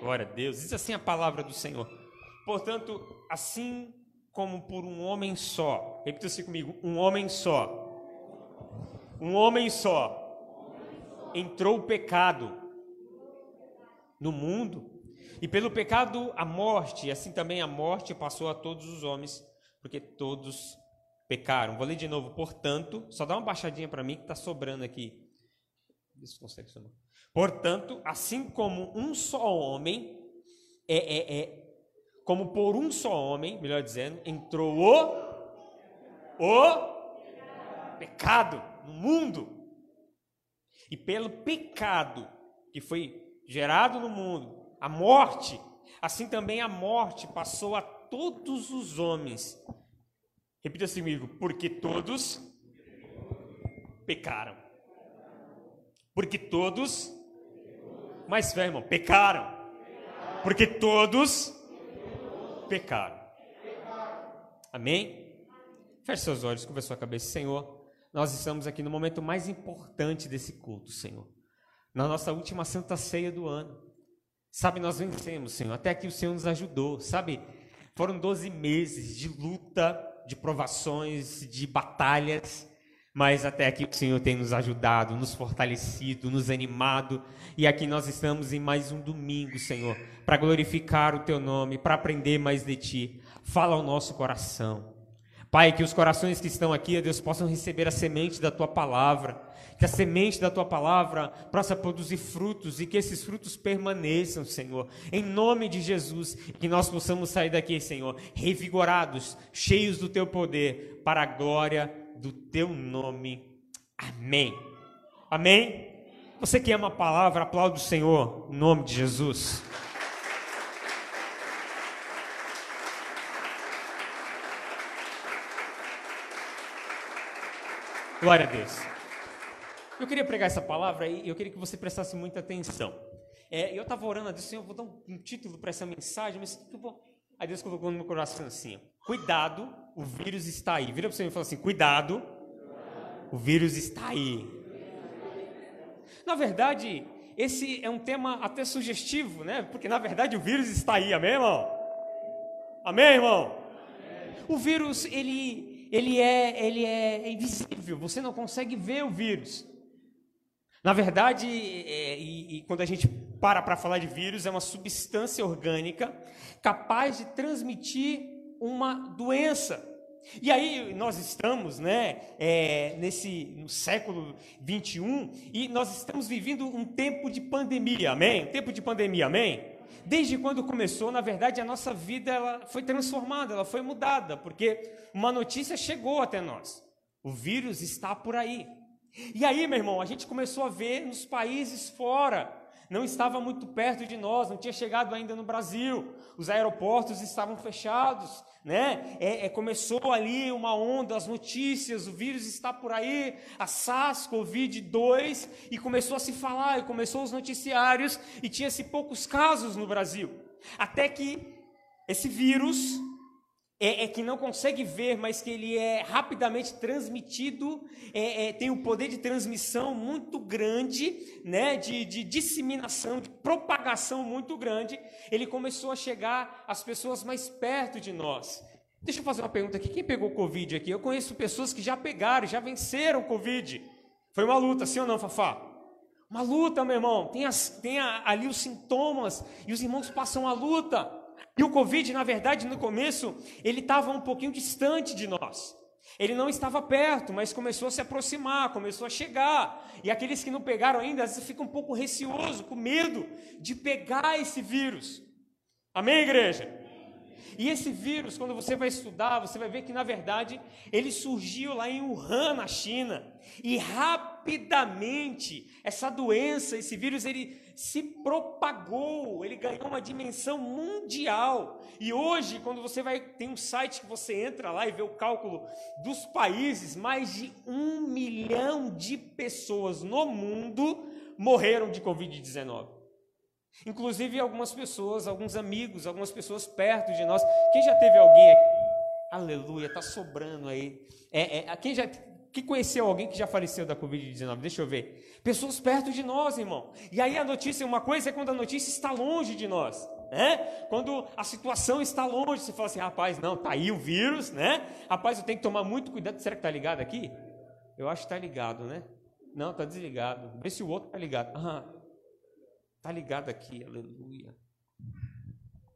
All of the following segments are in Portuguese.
Glória a Deus. Diz assim a palavra do Senhor. Portanto, assim como por um homem só, repita assim comigo: um homem só. Um homem só entrou o pecado no mundo, e pelo pecado a morte, assim também a morte passou a todos os homens, porque todos pecaram. Vou ler de novo, portanto, só dá uma baixadinha para mim que está sobrando aqui. Vê se consegue somar. Portanto, assim como um só homem, é, é, é, como por um só homem, melhor dizendo, entrou o, o pecado no mundo. E pelo pecado que foi gerado no mundo, a morte, assim também a morte passou a todos os homens. Repita assim comigo, porque todos pecaram. Porque todos, mais fé, irmão, pecaram. Porque todos pecaram. Amém? Feche seus olhos, curva sua cabeça, Senhor. Nós estamos aqui no momento mais importante desse culto, Senhor. Na nossa última santa ceia do ano. Sabe, nós vencemos, Senhor. Até aqui o Senhor nos ajudou. Sabe, foram 12 meses de luta, de provações, de batalhas. Mas até aqui o Senhor tem nos ajudado, nos fortalecido, nos animado. E aqui nós estamos em mais um domingo, Senhor, para glorificar o Teu nome, para aprender mais de Ti. Fala ao nosso coração. Pai, que os corações que estão aqui, Deus, possam receber a semente da tua palavra, que a semente da tua palavra possa produzir frutos e que esses frutos permaneçam, Senhor, em nome de Jesus, que nós possamos sair daqui, Senhor, revigorados, cheios do teu poder, para a glória do teu nome. Amém. Amém. Você que ama a palavra, aplaude o Senhor, em nome de Jesus. Glória a Deus. Eu queria pregar essa palavra e eu queria que você prestasse muita atenção. É, eu estava orando Deus, Senhor, eu vou dar um, um título para essa mensagem, mas eu vou... Aí Deus colocou no meu coração assim: cuidado, o vírus está aí. Vira para você e fala assim: cuidado, o vírus está aí. Na verdade, esse é um tema até sugestivo, né? Porque na verdade o vírus está aí, amém, irmão? Amém, irmão? O vírus, ele ele é, ele é invisível, você não consegue ver o vírus. Na verdade, é, e, e quando a gente para para falar de vírus, é uma substância orgânica capaz de transmitir uma doença. E aí nós estamos, né, é, nesse no século 21 e nós estamos vivendo um tempo de pandemia, amém? Um tempo de pandemia, amém? desde quando começou, na verdade, a nossa vida ela foi transformada, ela foi mudada, porque uma notícia chegou até nós. O vírus está por aí. E aí, meu irmão, a gente começou a ver nos países fora não estava muito perto de nós, não tinha chegado ainda no Brasil, os aeroportos estavam fechados, né? É, é, começou ali uma onda, as notícias, o vírus está por aí, a SARS-CoV-2, e começou a se falar, e começou os noticiários, e tinha-se poucos casos no Brasil. Até que esse vírus é, é, que não consegue ver, mas que ele é rapidamente transmitido, é, é, tem um poder de transmissão muito grande, né, de, de, disseminação, de propagação muito grande, ele começou a chegar às pessoas mais perto de nós. Deixa eu fazer uma pergunta aqui: quem pegou Covid aqui? Eu conheço pessoas que já pegaram, já venceram Covid. Foi uma luta, sim ou não, Fafá? Uma luta, meu irmão. Tem, as, tem a, ali os sintomas e os irmãos passam a luta. E o Covid, na verdade, no começo, ele estava um pouquinho distante de nós. Ele não estava perto, mas começou a se aproximar, começou a chegar. E aqueles que não pegaram ainda, às vezes ficam um pouco receoso, com medo de pegar esse vírus. Amém, igreja? E esse vírus, quando você vai estudar, você vai ver que na verdade ele surgiu lá em Wuhan, na China. E rapidamente essa doença, esse vírus, ele se propagou, ele ganhou uma dimensão mundial. E hoje, quando você vai, tem um site que você entra lá e vê o cálculo dos países, mais de um milhão de pessoas no mundo morreram de Covid-19. Inclusive algumas pessoas, alguns amigos, algumas pessoas perto de nós. Quem já teve alguém aqui? Aleluia, está sobrando aí. É, é, quem, já, que conheceu alguém que já faleceu da Covid-19? Deixa eu ver. Pessoas perto de nós, irmão. E aí a notícia, uma coisa é quando a notícia está longe de nós. Né? Quando a situação está longe, você fala assim, rapaz, não, tá aí o vírus, né? Rapaz, eu tenho que tomar muito cuidado. Será que tá ligado aqui? Eu acho que tá ligado, né? Não, tá desligado. Vê se o outro tá ligado. Ah, tá ligado aqui, aleluia.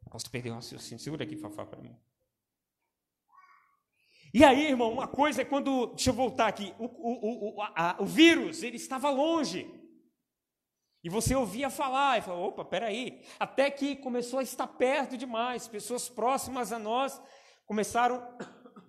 Posso perder o raciocínio. Segura aqui, Fafá, para mim. E aí, irmão, uma coisa é quando. Deixa eu voltar aqui. O, o, o, a, o vírus, ele estava longe. E você ouvia falar, e falou: opa, peraí. Até que começou a estar perto demais. Pessoas próximas a nós começaram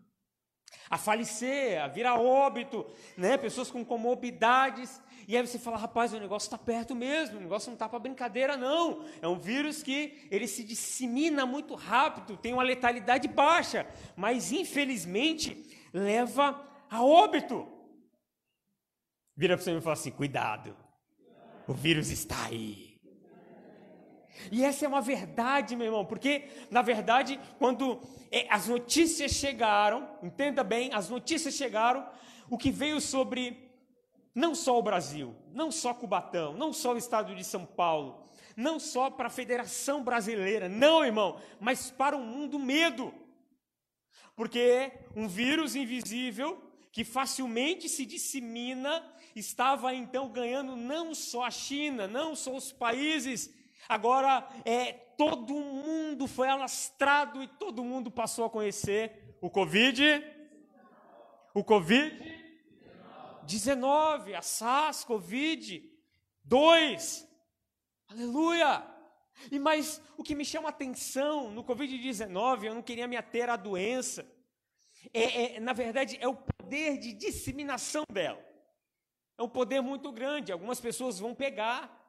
a falecer, a vir a óbito, né? pessoas com comorbidades. E aí você fala, rapaz, o negócio está perto mesmo, o negócio não está para brincadeira, não. É um vírus que ele se dissemina muito rápido, tem uma letalidade baixa, mas infelizmente leva a óbito. Vira para você e fala assim: cuidado, o vírus está aí. E essa é uma verdade, meu irmão, porque, na verdade, quando é, as notícias chegaram, entenda bem, as notícias chegaram, o que veio sobre não só o Brasil, não só Cubatão, não só o estado de São Paulo, não só para a Federação Brasileira, não, irmão, mas para o mundo medo. Porque um vírus invisível que facilmente se dissemina estava então ganhando não só a China, não só os países, agora é todo mundo foi alastrado e todo mundo passou a conhecer o Covid. O Covid 19, a SARS, Covid, 2. Aleluia! E mas o que me chama atenção no Covid-19, eu não queria me ater à doença, é, é, na verdade é o poder de disseminação dela. É um poder muito grande. Algumas pessoas vão pegar,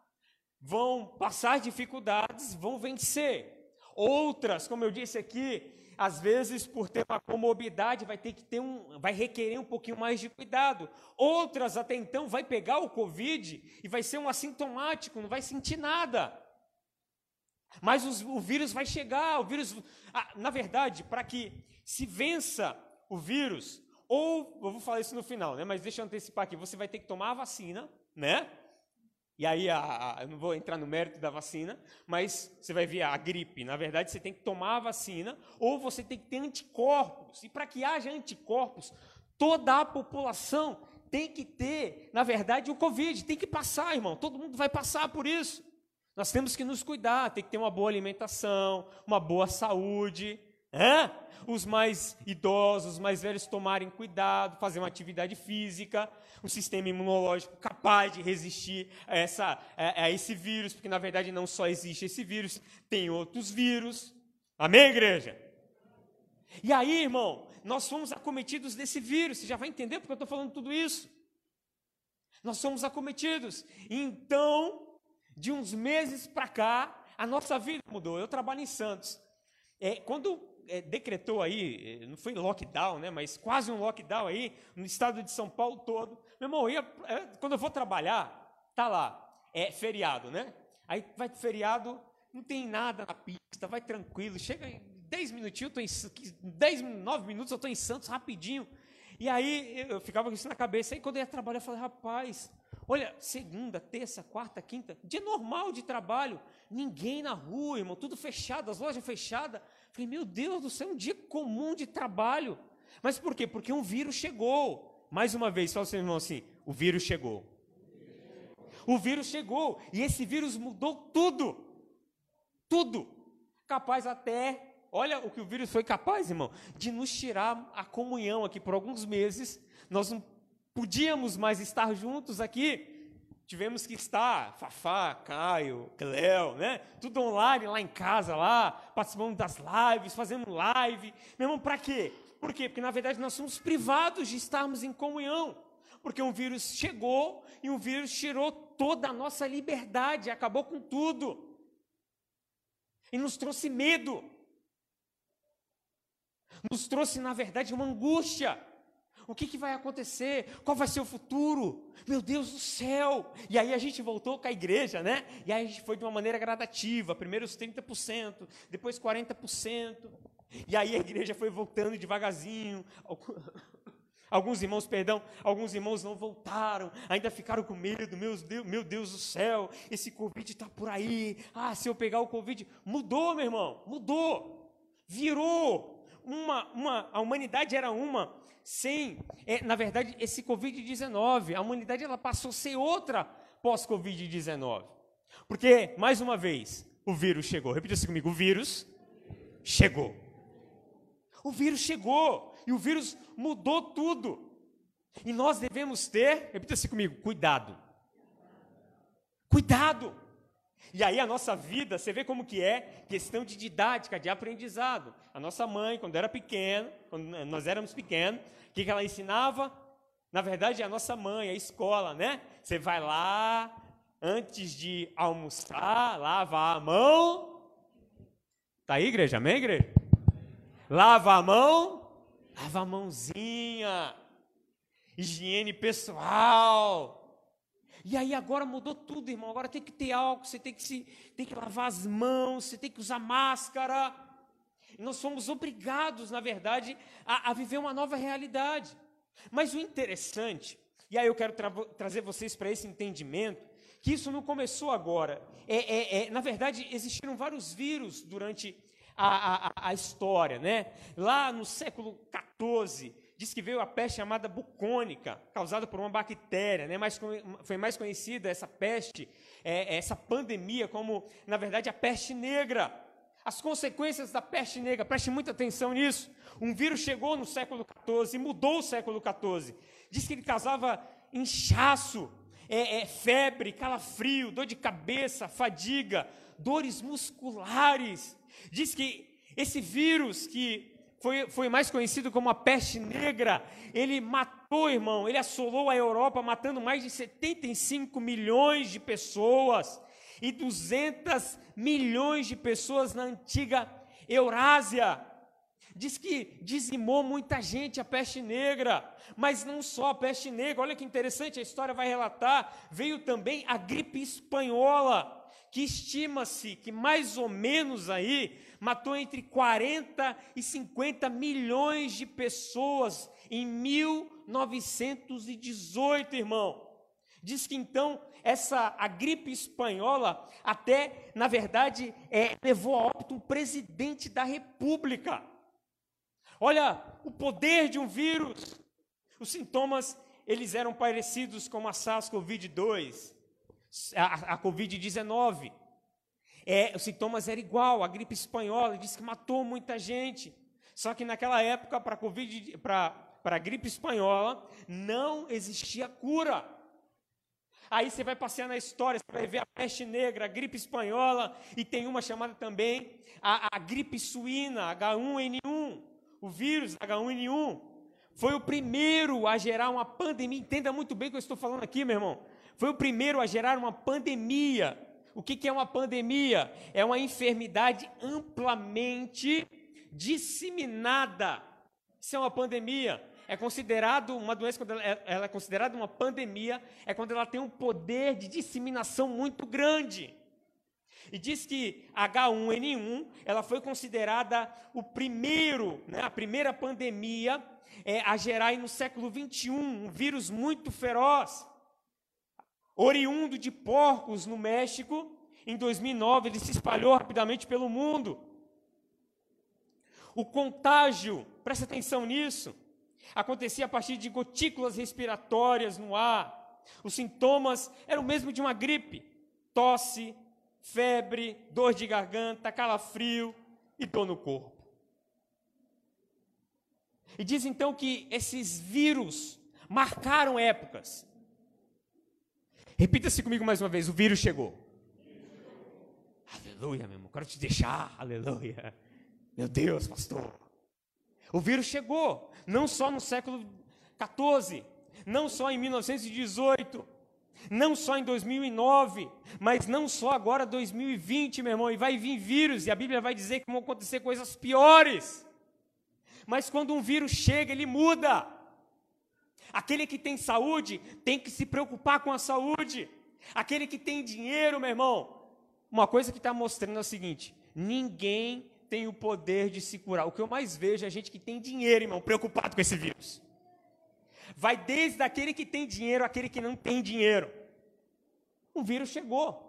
vão passar dificuldades, vão vencer. Outras, como eu disse aqui, às vezes, por ter uma comorbidade, vai ter que ter um, vai requerer um pouquinho mais de cuidado. Outras, até então, vai pegar o Covid e vai ser um assintomático, não vai sentir nada. Mas os, o vírus vai chegar, o vírus. Ah, na verdade, para que se vença o vírus, ou, eu vou falar isso no final, né? Mas deixa eu antecipar aqui, você vai ter que tomar a vacina, né? E aí, a, a, eu não vou entrar no mérito da vacina, mas você vai ver a gripe. Na verdade, você tem que tomar a vacina ou você tem que ter anticorpos. E para que haja anticorpos, toda a população tem que ter, na verdade, o Covid. Tem que passar, irmão. Todo mundo vai passar por isso. Nós temos que nos cuidar, tem que ter uma boa alimentação, uma boa saúde. Os mais idosos, os mais velhos tomarem cuidado, fazer uma atividade física, um sistema imunológico capaz de resistir a, essa, a, a esse vírus, porque na verdade não só existe esse vírus, tem outros vírus. Amém, igreja? E aí, irmão, nós fomos acometidos desse vírus, você já vai entender porque eu estou falando tudo isso. Nós somos acometidos. Então, de uns meses para cá, a nossa vida mudou. Eu trabalho em Santos. É, quando é, decretou aí, é, não foi lockdown, né, mas quase um lockdown aí, no estado de São Paulo todo. Meu irmão, ia, é, quando eu vou trabalhar, tá lá, é feriado, né? Aí vai feriado, não tem nada na pista, vai tranquilo, chega em 10 minutinhos, eu tô em 10, 9 minutos eu estou em Santos rapidinho. E aí eu ficava com isso na cabeça. Aí quando eu ia trabalhar, eu falei, rapaz, olha, segunda, terça, quarta, quinta, dia normal de trabalho, ninguém na rua, irmão, tudo fechado, as lojas fechadas. Falei, meu Deus do céu, um dia comum de trabalho. Mas por quê? Porque um vírus chegou. Mais uma vez, fala seu irmão assim: o vírus chegou. O vírus chegou. E esse vírus mudou tudo. Tudo. Capaz até, olha o que o vírus foi capaz, irmão, de nos tirar a comunhão aqui por alguns meses. Nós não podíamos mais estar juntos aqui tivemos que estar, Fafá, Caio, Cleo, né? Tudo online lá em casa, lá, participando das lives, fazendo live. Meu irmão, para quê? Por quê? Porque na verdade nós somos privados de estarmos em comunhão. Porque um vírus chegou e um vírus tirou toda a nossa liberdade, acabou com tudo. E nos trouxe medo. Nos trouxe, na verdade, uma angústia. O que, que vai acontecer? Qual vai ser o futuro? Meu Deus do céu! E aí a gente voltou com a igreja, né? E aí a gente foi de uma maneira gradativa, primeiro os 30%, depois 40%. E aí a igreja foi voltando devagarzinho. Alguns irmãos, perdão, alguns irmãos não voltaram, ainda ficaram com medo, meu Deus, meu Deus do céu, esse Covid está por aí. Ah, se eu pegar o Covid. Mudou, meu irmão, mudou. Virou. Uma, uma, a humanidade era uma, sem, é, na verdade, esse Covid-19, a humanidade ela passou a ser outra pós-Covid-19. Porque, mais uma vez, o vírus chegou. Repita assim comigo: o vírus chegou. O vírus chegou e o vírus mudou tudo. E nós devemos ter, repita assim comigo, cuidado. Cuidado. E aí a nossa vida, você vê como que é questão de didática, de aprendizado. A nossa mãe, quando era pequena, quando nós éramos pequenos, o que, que ela ensinava? Na verdade, é a nossa mãe, a escola, né? Você vai lá, antes de almoçar, lava a mão. Tá aí, igreja? Amém, igreja? Lava a mão, lava a mãozinha. Higiene pessoal. E aí agora mudou tudo, irmão. Agora tem que ter álcool, você tem que se, tem que lavar as mãos, você tem que usar máscara. E nós somos obrigados, na verdade, a, a viver uma nova realidade. Mas o interessante, e aí eu quero tra trazer vocês para esse entendimento, que isso não começou agora. É, é, é, na verdade, existiram vários vírus durante a, a, a, história. Né? Lá no século XIV, diz que veio a peste chamada bucônica, causada por uma bactéria. Né? Mais, foi mais conhecida essa peste, é, essa pandemia, como, na verdade, a peste negra. As consequências da peste negra, preste muita atenção nisso. Um vírus chegou no século XIV e mudou o século XIV. Diz que ele causava inchaço, é, é, febre, calafrio, dor de cabeça, fadiga, dores musculares. Diz que esse vírus que foi, foi mais conhecido como a peste negra, ele matou, irmão, ele assolou a Europa, matando mais de 75 milhões de pessoas e 200 milhões de pessoas na antiga Eurásia. Diz que dizimou muita gente a peste negra, mas não só a peste negra, olha que interessante, a história vai relatar, veio também a gripe espanhola, que estima-se que mais ou menos aí matou entre 40 e 50 milhões de pessoas em 1918, irmão. Diz que então essa a gripe espanhola até, na verdade, é, levou a óbito um presidente da República. Olha o poder de um vírus. Os sintomas, eles eram parecidos com a SARS-CoV-2, a, a Covid-19. É, os sintomas eram igual, a gripe espanhola, disse que matou muita gente. Só que naquela época, para a gripe espanhola, não existia cura. Aí você vai passear na história, você vai ver a peste negra, a gripe espanhola, e tem uma chamada também a, a gripe suína, H1N1 o vírus H1N1 foi o primeiro a gerar uma pandemia. Entenda muito bem o que eu estou falando aqui, meu irmão. Foi o primeiro a gerar uma pandemia. O que, que é uma pandemia? É uma enfermidade amplamente disseminada. Isso é uma pandemia. É considerado uma doença quando ela é, ela é considerada uma pandemia é quando ela tem um poder de disseminação muito grande. E diz que H1N1 ela foi considerada o primeiro, né, a primeira pandemia é, a gerar no século 21 um vírus muito feroz. Oriundo de porcos no México, em 2009 ele se espalhou rapidamente pelo mundo. O contágio, presta atenção nisso, acontecia a partir de gotículas respiratórias no ar. Os sintomas eram o mesmo de uma gripe: tosse, febre, dor de garganta, calafrio e dor no corpo. E diz então que esses vírus marcaram épocas. Repita-se comigo mais uma vez: o vírus chegou. Aleluia, meu irmão. Quero te deixar. Aleluia. Meu Deus, pastor. O vírus chegou, não só no século 14, não só em 1918, não só em 2009, mas não só agora 2020, meu irmão, e vai vir vírus, e a Bíblia vai dizer que vão acontecer coisas piores. Mas quando um vírus chega, ele muda. Aquele que tem saúde tem que se preocupar com a saúde. Aquele que tem dinheiro, meu irmão, uma coisa que está mostrando é o seguinte: ninguém tem o poder de se curar. O que eu mais vejo é gente que tem dinheiro, irmão, preocupado com esse vírus. vai desde aquele que tem dinheiro àquele que não tem dinheiro. O vírus chegou.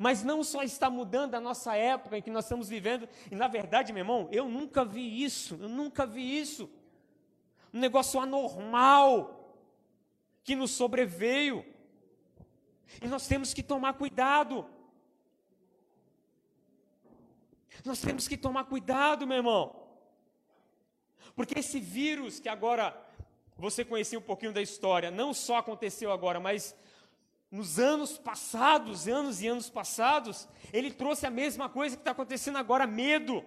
Mas não só está mudando a nossa época em que nós estamos vivendo, e na verdade, meu irmão, eu nunca vi isso, eu nunca vi isso. Um negócio anormal que nos sobreveio. E nós temos que tomar cuidado. Nós temos que tomar cuidado, meu irmão. Porque esse vírus que agora você conhecia um pouquinho da história, não só aconteceu agora, mas nos anos passados, anos e anos passados, ele trouxe a mesma coisa que está acontecendo agora: medo,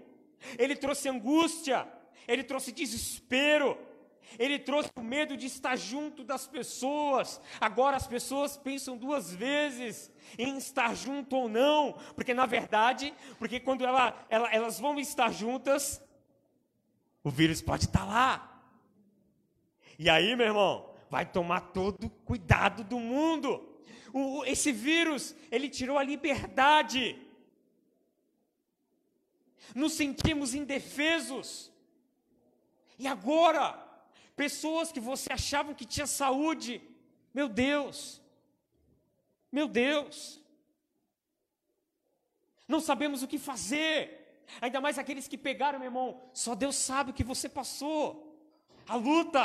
ele trouxe angústia, ele trouxe desespero, ele trouxe o medo de estar junto das pessoas. Agora as pessoas pensam duas vezes em estar junto ou não, porque na verdade, porque quando ela, ela, elas vão estar juntas, o vírus pode estar lá. E aí, meu irmão, vai tomar todo cuidado do mundo. O, esse vírus, ele tirou a liberdade. Nos sentimos indefesos. E agora, pessoas que você achava que tinha saúde, meu Deus, meu Deus, não sabemos o que fazer, ainda mais aqueles que pegaram, meu irmão, só Deus sabe o que você passou, a luta,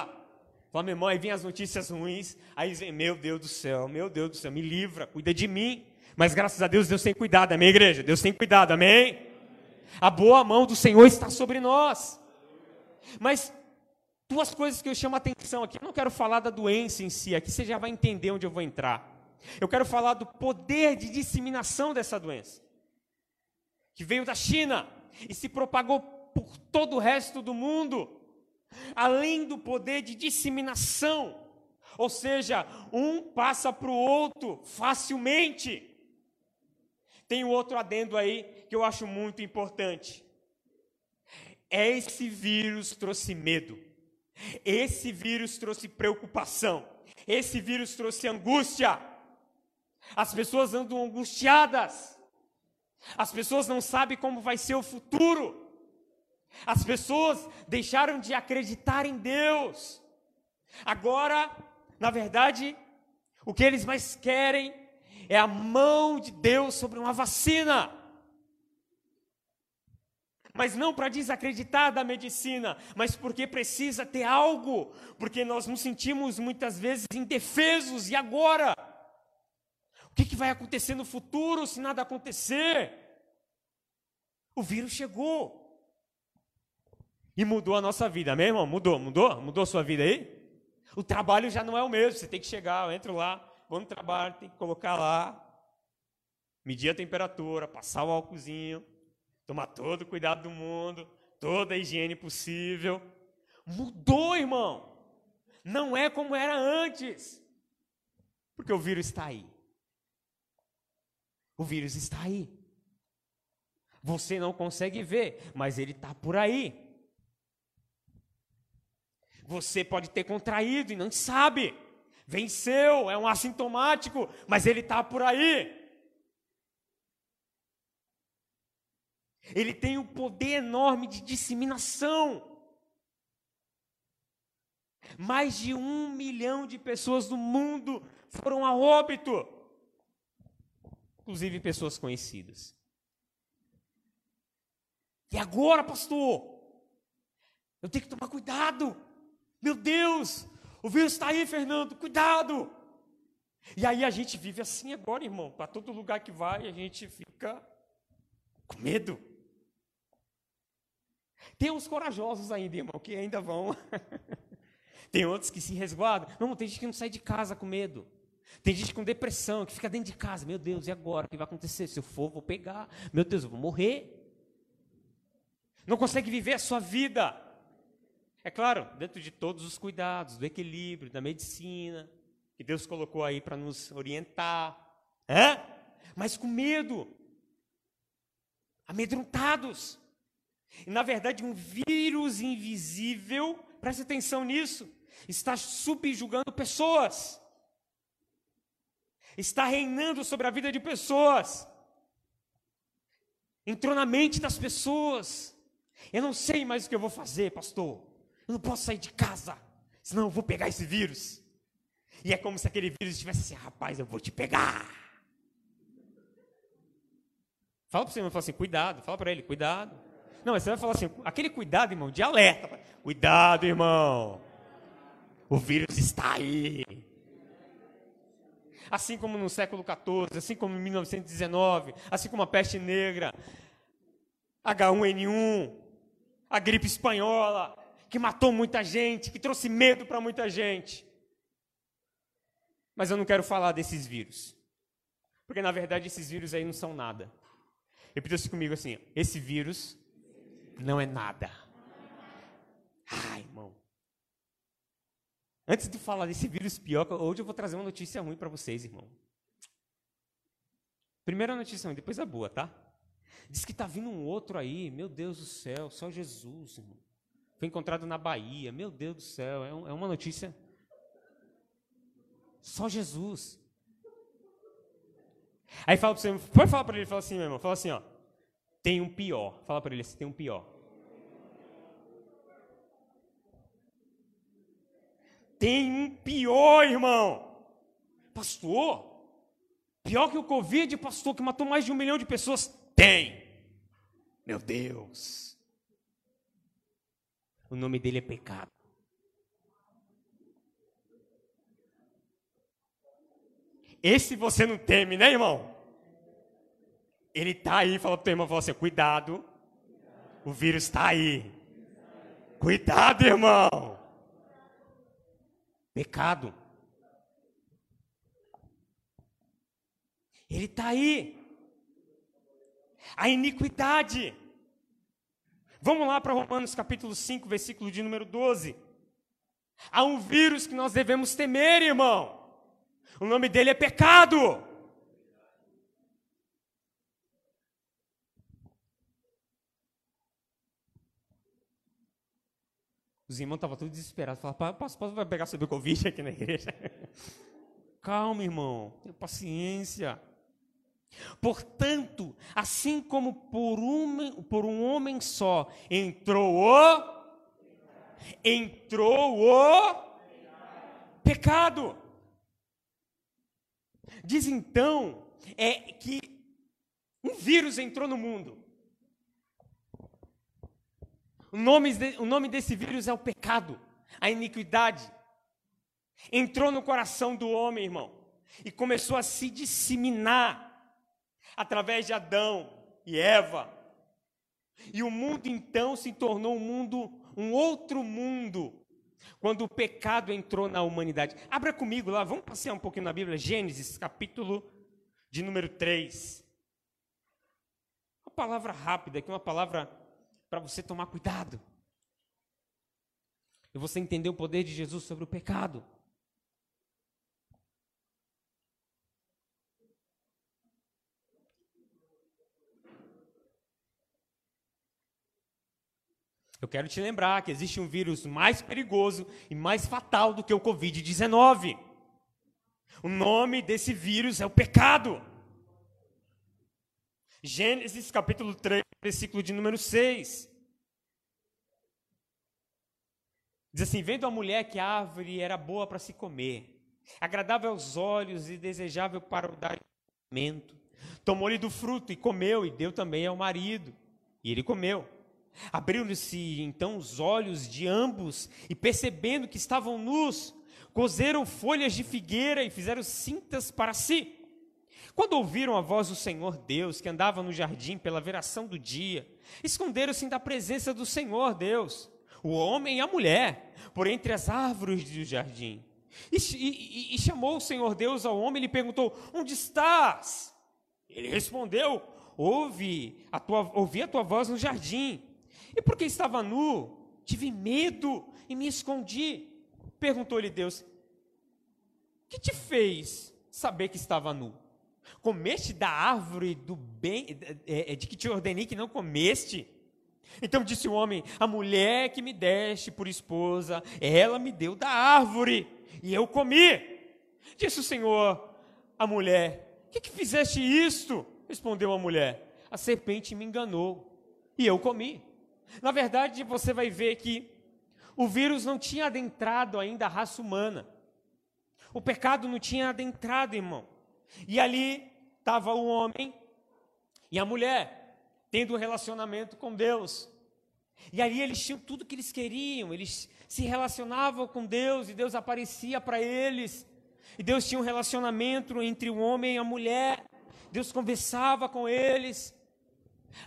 Fala, meu irmão, aí vem as notícias ruins, aí vem, meu Deus do céu, meu Deus do céu, me livra, cuida de mim. Mas graças a Deus, Deus tem cuidado, amém, igreja? Deus tem cuidado, amém? A boa mão do Senhor está sobre nós. Mas duas coisas que eu chamo a atenção aqui. Eu não quero falar da doença em si, aqui você já vai entender onde eu vou entrar. Eu quero falar do poder de disseminação dessa doença, que veio da China e se propagou por todo o resto do mundo além do poder de disseminação, ou seja, um passa para o outro facilmente. Tem um outro adendo aí que eu acho muito importante. Esse vírus trouxe medo, esse vírus trouxe preocupação, esse vírus trouxe angústia. As pessoas andam angustiadas, as pessoas não sabem como vai ser o futuro. As pessoas deixaram de acreditar em Deus. Agora, na verdade, o que eles mais querem é a mão de Deus sobre uma vacina. Mas não para desacreditar da medicina, mas porque precisa ter algo, porque nós nos sentimos muitas vezes indefesos, e agora? O que, que vai acontecer no futuro se nada acontecer? O vírus chegou. E mudou a nossa vida, amém, irmão? Mudou, mudou? Mudou a sua vida aí? O trabalho já não é o mesmo, você tem que chegar, eu entro lá, vou no trabalho, tem que colocar lá, medir a temperatura, passar o álcoolzinho, tomar todo o cuidado do mundo, toda a higiene possível. Mudou, irmão. Não é como era antes. Porque o vírus está aí. O vírus está aí. Você não consegue ver, mas ele está por aí. Você pode ter contraído e não sabe. Venceu, é um assintomático, mas ele está por aí. Ele tem um poder enorme de disseminação. Mais de um milhão de pessoas no mundo foram a óbito, inclusive pessoas conhecidas. E agora, pastor, eu tenho que tomar cuidado. Meu Deus, o vírus está aí, Fernando, cuidado. E aí a gente vive assim agora, irmão. Para todo lugar que vai, a gente fica com medo. Tem uns corajosos ainda, irmão, que ainda vão. tem outros que se resguardam. Não, tem gente que não sai de casa com medo. Tem gente com depressão, que fica dentro de casa. Meu Deus, e agora? O que vai acontecer? Se eu for, vou pegar. Meu Deus, eu vou morrer. Não consegue viver a sua vida. É claro, dentro de todos os cuidados, do equilíbrio, da medicina, que Deus colocou aí para nos orientar, é? mas com medo, amedrontados. E na verdade, um vírus invisível, preste atenção nisso, está subjugando pessoas, está reinando sobre a vida de pessoas, entrou na mente das pessoas. Eu não sei mais o que eu vou fazer, pastor. Eu não posso sair de casa. Senão eu vou pegar esse vírus. E é como se aquele vírus estivesse assim, rapaz, eu vou te pegar. Fala para você, irmão, fala assim, cuidado. Fala para ele, cuidado. Não, você vai falar assim, aquele cuidado, irmão, de alerta. Cuidado, irmão. O vírus está aí. Assim como no século XIV, assim como em 1919, assim como a peste negra, H1N1, a gripe espanhola, que matou muita gente, que trouxe medo para muita gente. Mas eu não quero falar desses vírus. Porque na verdade esses vírus aí não são nada. Repita isso comigo assim: esse vírus não é nada. Ai, irmão. Antes de falar desse vírus pior, hoje eu vou trazer uma notícia ruim para vocês, irmão. Primeira notícia ruim, depois a boa, tá? Diz que está vindo um outro aí, meu Deus do céu, só Jesus, irmão. Foi encontrado na Bahia, meu Deus do céu, é, um, é uma notícia. Só Jesus. Aí fala para você, pode falar para ele, fala assim, meu irmão, fala assim, ó, tem um pior. Fala para ele, assim, tem um pior. Tem um pior, irmão. Pastor, pior que o Covid, pastor, que matou mais de um milhão de pessoas. Tem. Meu Deus. O nome dele é pecado. Esse você não teme, né, irmão? Ele está aí, fala para o irmão, fala assim, cuidado, o vírus está aí. Cuidado, irmão. Pecado. Ele está aí. A iniquidade. Vamos lá para Romanos capítulo 5, versículo de número 12. Há um vírus que nós devemos temer, irmão. O nome dele é pecado. Os irmãos estavam todos desesperados. Falaram, posso vai pegar sobre o Covid aqui na igreja? Calma, irmão. Tenha paciência. Portanto, assim como por um, por um homem só entrou o entrou o pecado. Diz então é que um vírus entrou no mundo. O nome, o nome desse vírus é o pecado, a iniquidade. Entrou no coração do homem, irmão, e começou a se disseminar através de Adão e Eva. E o mundo então se tornou um mundo, um outro mundo, quando o pecado entrou na humanidade. Abra comigo lá, vamos passear um pouquinho na Bíblia, Gênesis, capítulo de número 3. Uma palavra rápida aqui, uma palavra para você tomar cuidado. E você entender o poder de Jesus sobre o pecado. Eu quero te lembrar que existe um vírus mais perigoso e mais fatal do que o Covid-19. O nome desse vírus é o pecado. Gênesis capítulo 3, versículo de número 6. Diz assim: Vendo a mulher que a árvore era boa para se comer, agradável aos olhos e desejável para o dar alimento, tomou-lhe do fruto e comeu, e deu também ao marido, e ele comeu. Abriram-se então os olhos de ambos, e percebendo que estavam nus, cozeram folhas de figueira e fizeram cintas para si. Quando ouviram a voz do Senhor Deus, que andava no jardim pela veração do dia, esconderam-se da presença do Senhor Deus, o homem e a mulher, por entre as árvores do jardim. E, e, e chamou o Senhor Deus ao homem e lhe perguntou: Onde estás? Ele respondeu: Ouvi a tua, ouvi a tua voz no jardim e porque estava nu, tive medo e me escondi. Perguntou-lhe Deus: Que te fez saber que estava nu? Comeste da árvore do bem, é, é, de que te ordenei que não comeste? Então disse o homem: A mulher que me deste por esposa, ela me deu da árvore, e eu comi. Disse o Senhor à mulher: Que que fizeste isto? Respondeu a mulher: A serpente me enganou, e eu comi. Na verdade, você vai ver que o vírus não tinha adentrado ainda a raça humana. O pecado não tinha adentrado, irmão. E ali estava o homem e a mulher tendo um relacionamento com Deus. E ali eles tinham tudo que eles queriam, eles se relacionavam com Deus e Deus aparecia para eles. E Deus tinha um relacionamento entre o homem e a mulher. Deus conversava com eles.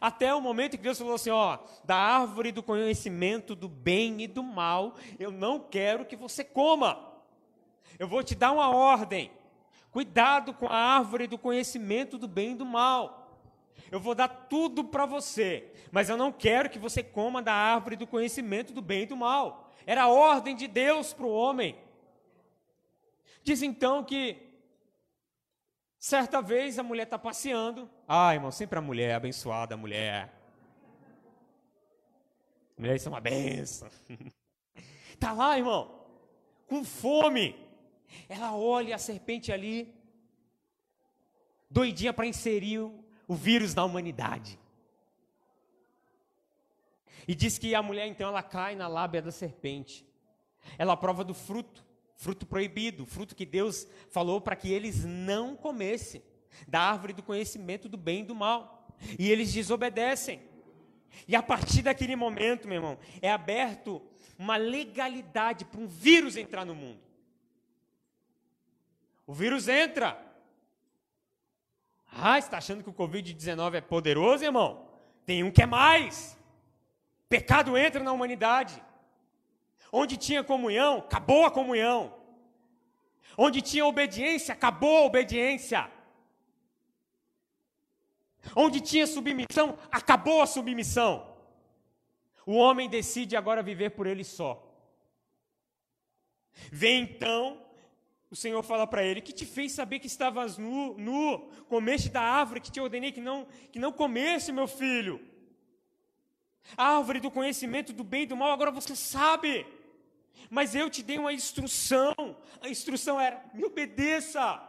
Até o momento que Deus falou assim: ó, da árvore do conhecimento do bem e do mal, eu não quero que você coma. Eu vou te dar uma ordem. Cuidado com a árvore do conhecimento do bem e do mal. Eu vou dar tudo para você, mas eu não quero que você coma da árvore do conhecimento do bem e do mal. Era a ordem de Deus para o homem. Diz então que certa vez a mulher está passeando. Ah, irmão, sempre a mulher, abençoada a mulher. Mulher, isso é uma benção. Está lá, irmão, com fome. Ela olha a serpente ali, doidinha para inserir o vírus na humanidade. E diz que a mulher então ela cai na lábia da serpente. Ela prova do fruto, fruto proibido, fruto que Deus falou para que eles não comessem da árvore do conhecimento do bem e do mal. E eles desobedecem. E a partir daquele momento, meu irmão, é aberto uma legalidade para um vírus entrar no mundo. O vírus entra. Ah, está achando que o Covid-19 é poderoso, irmão? Tem um que é mais. Pecado entra na humanidade. Onde tinha comunhão, acabou a comunhão. Onde tinha obediência, acabou a obediência. Onde tinha submissão, acabou a submissão. O homem decide agora viver por ele só. Vem então o Senhor fala para ele: Que te fez saber que estavas nu, nu, comeste da árvore que te ordenei que não, que não comesse, meu filho. A árvore do conhecimento do bem e do mal, agora você sabe. Mas eu te dei uma instrução. A instrução era: me obedeça.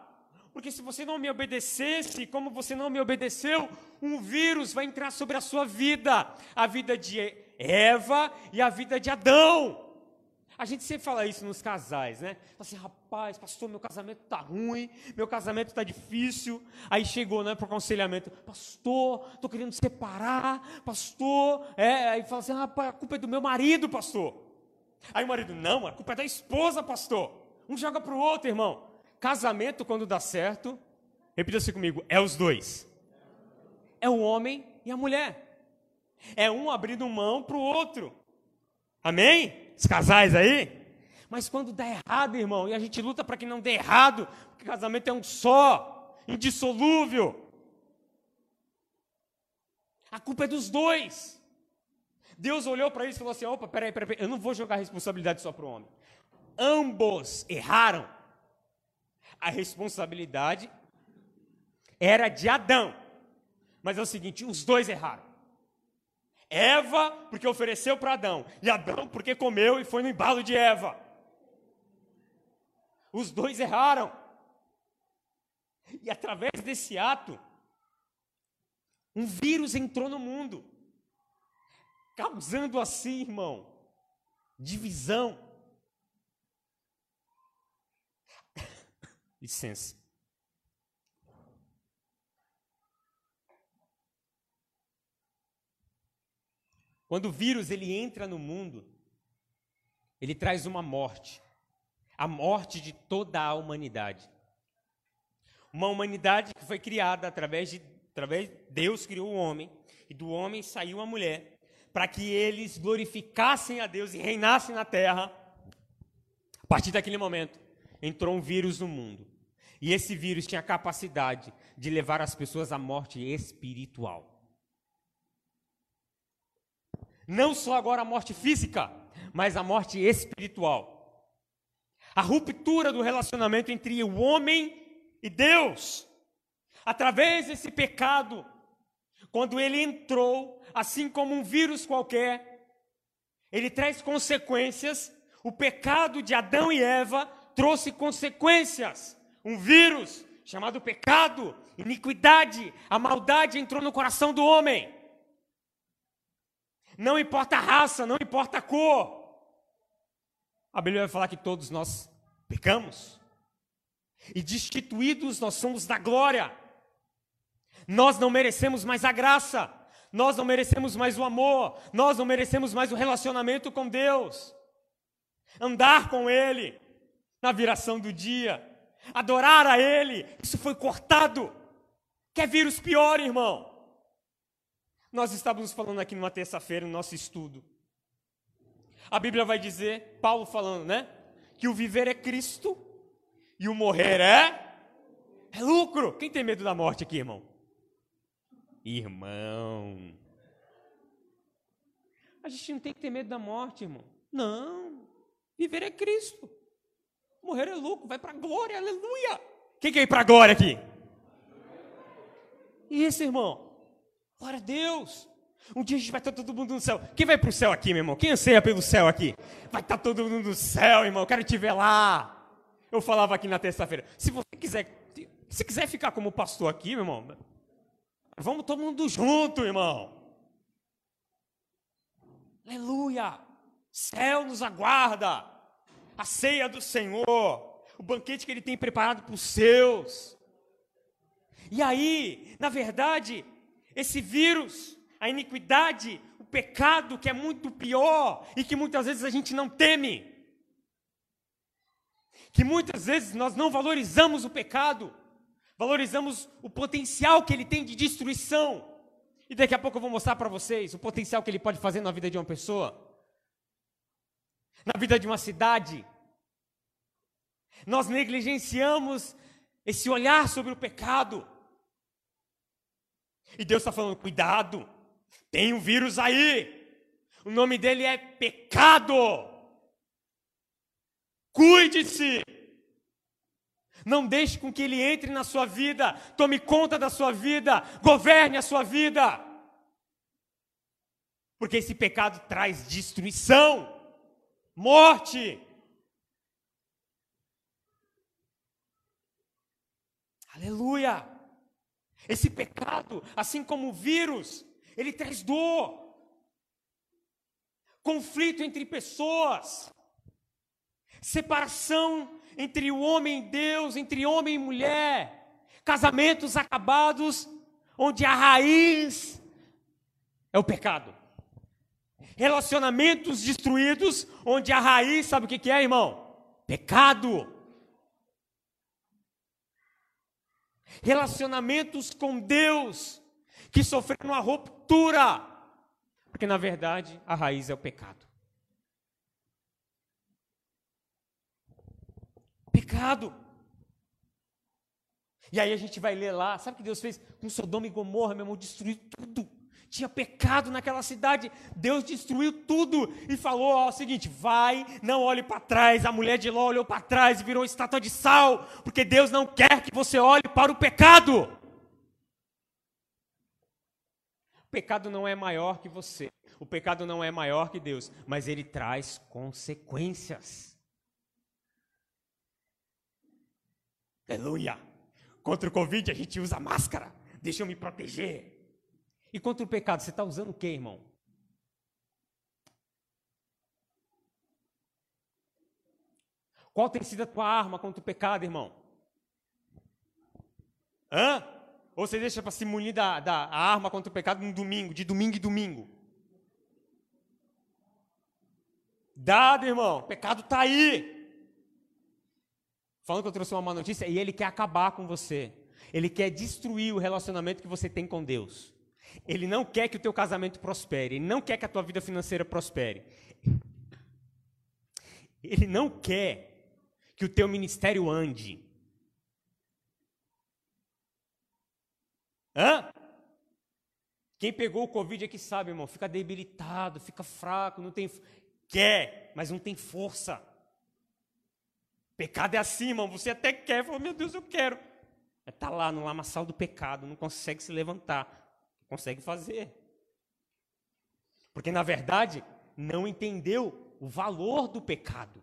Porque se você não me obedecesse, como você não me obedeceu, um vírus vai entrar sobre a sua vida, a vida de Eva e a vida de Adão. A gente sempre fala isso nos casais, né? Fala assim, rapaz, pastor, meu casamento tá ruim, meu casamento tá difícil. Aí chegou, né, para o aconselhamento, pastor, tô querendo separar, pastor. É, aí fala assim, rapaz, a culpa é do meu marido, pastor. Aí o marido, não, a culpa é da esposa, pastor. Um joga para o outro, irmão. Casamento, quando dá certo, repita assim comigo, é os dois. É o homem e a mulher. É um abrindo mão para o outro. Amém? Os casais aí? Mas quando dá errado, irmão, e a gente luta para que não dê errado, porque casamento é um só, indissolúvel. A culpa é dos dois. Deus olhou para eles e falou assim: opa, peraí, peraí, peraí, eu não vou jogar a responsabilidade só para o homem. Ambos erraram. A responsabilidade era de Adão. Mas é o seguinte: os dois erraram. Eva, porque ofereceu para Adão, e Adão, porque comeu e foi no embalo de Eva. Os dois erraram. E através desse ato, um vírus entrou no mundo, causando assim, irmão, divisão. Licença. Quando o vírus ele entra no mundo, ele traz uma morte, a morte de toda a humanidade. Uma humanidade que foi criada através de através Deus criou o homem e do homem saiu a mulher para que eles glorificassem a Deus e reinassem na terra. A partir daquele momento, entrou um vírus no mundo. E esse vírus tinha a capacidade de levar as pessoas à morte espiritual. Não só agora a morte física, mas a morte espiritual. A ruptura do relacionamento entre o homem e Deus. Através desse pecado, quando ele entrou, assim como um vírus qualquer, ele traz consequências. O pecado de Adão e Eva trouxe consequências. Um vírus chamado pecado, iniquidade, a maldade entrou no coração do homem. Não importa a raça, não importa a cor. A Bíblia vai falar que todos nós pecamos. E destituídos nós somos da glória. Nós não merecemos mais a graça. Nós não merecemos mais o amor. Nós não merecemos mais o relacionamento com Deus. Andar com Ele na viração do dia. Adorar a Ele. Isso foi cortado. Quer vírus pior, irmão? Nós estávamos falando aqui numa terça-feira no nosso estudo. A Bíblia vai dizer, Paulo falando, né? Que o viver é Cristo e o morrer é é lucro. Quem tem medo da morte aqui, irmão? Irmão. A gente não tem que ter medo da morte, irmão. Não. Viver é Cristo. Morrer é lucro, vai para a glória, aleluia. Quem quer ir para a glória aqui? Isso, irmão. Glória a Deus. Um dia a gente vai estar todo mundo no céu. Quem vai para o céu aqui, meu irmão? Quem anseia pelo céu aqui? Vai estar todo mundo no céu, irmão. Quero te ver lá. Eu falava aqui na terça-feira. Se você quiser, se quiser ficar como pastor aqui, meu irmão, vamos todo mundo junto, irmão. Aleluia. Céu nos aguarda. A ceia do Senhor. O banquete que Ele tem preparado para os seus. E aí, na verdade, esse vírus, a iniquidade, o pecado que é muito pior e que muitas vezes a gente não teme, que muitas vezes nós não valorizamos o pecado, valorizamos o potencial que ele tem de destruição. E daqui a pouco eu vou mostrar para vocês o potencial que ele pode fazer na vida de uma pessoa, na vida de uma cidade. Nós negligenciamos esse olhar sobre o pecado. E Deus está falando: cuidado, tem um vírus aí. O nome dele é pecado. Cuide-se. Não deixe com que ele entre na sua vida, tome conta da sua vida, governe a sua vida. Porque esse pecado traz destruição, morte. Aleluia. Esse pecado, assim como o vírus, ele traz dor, conflito entre pessoas, separação entre o homem e Deus, entre homem e mulher, casamentos acabados, onde a raiz é o pecado. Relacionamentos destruídos, onde a raiz, sabe o que é, irmão? Pecado. Relacionamentos com Deus que sofreram uma ruptura, porque na verdade a raiz é o pecado. Pecado. E aí a gente vai ler lá, sabe o que Deus fez com Sodoma e Gomorra, meu irmão? Destruiu tudo. Tinha pecado naquela cidade, Deus destruiu tudo e falou: ó, o seguinte, vai, não olhe para trás. A mulher de Ló olhou para trás e virou estátua de sal, porque Deus não quer que você olhe para o pecado. O pecado não é maior que você, o pecado não é maior que Deus, mas ele traz consequências. Aleluia! Contra o Covid a gente usa máscara, deixa eu me proteger. E contra o pecado, você está usando o que, irmão? Qual tem sido a tua arma contra o pecado, irmão? Hã? Ou você deixa para se munir da, da arma contra o pecado no domingo, de domingo e domingo? Dado, irmão. O pecado está aí. Falando que eu trouxe uma má notícia, e ele quer acabar com você. Ele quer destruir o relacionamento que você tem com Deus. Ele não quer que o teu casamento prospere, ele não quer que a tua vida financeira prospere. Ele não quer que o teu ministério ande. Hã? Quem pegou o Covid aqui sabe, irmão, fica debilitado, fica fraco, não tem. Quer, mas não tem força. Pecado é assim, irmão. Você até quer, fala, meu Deus, eu quero. Está lá no lamaçal do pecado, não consegue se levantar consegue fazer. Porque, na verdade, não entendeu o valor do pecado.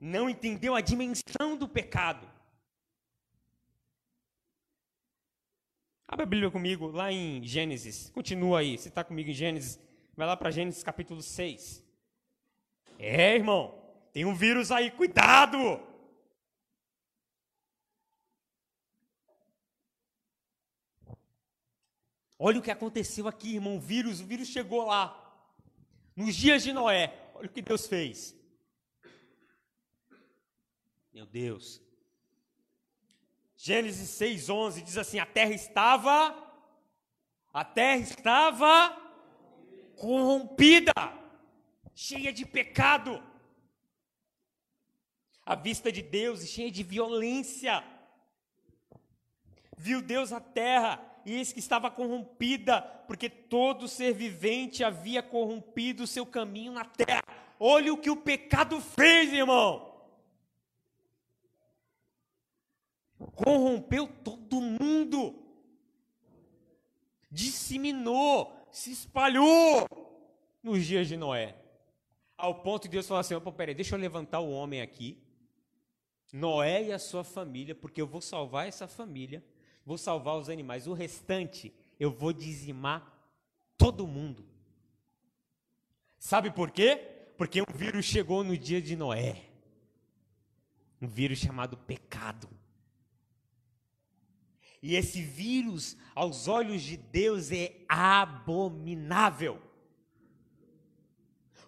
Não entendeu a dimensão do pecado. Abra a Bíblia comigo lá em Gênesis. Continua aí. Você está comigo em Gênesis? Vai lá para Gênesis capítulo 6. É, irmão, tem um vírus aí, cuidado! Olha o que aconteceu aqui, irmão. O vírus, o vírus chegou lá. Nos dias de Noé. Olha o que Deus fez. Meu Deus. Gênesis 6:11 diz assim: a terra estava a terra estava corrompida, cheia de pecado. À vista de Deus cheia de violência. Viu Deus a terra e eis que estava corrompida, porque todo ser vivente havia corrompido o seu caminho na terra. Olha o que o pecado fez, irmão. Corrompeu todo mundo, disseminou, se espalhou nos dias de Noé. Ao ponto de Deus falar assim: peraí, deixa eu levantar o homem aqui, Noé e a sua família, porque eu vou salvar essa família vou salvar os animais. O restante eu vou dizimar todo mundo. Sabe por quê? Porque um vírus chegou no dia de Noé. Um vírus chamado pecado. E esse vírus, aos olhos de Deus, é abominável.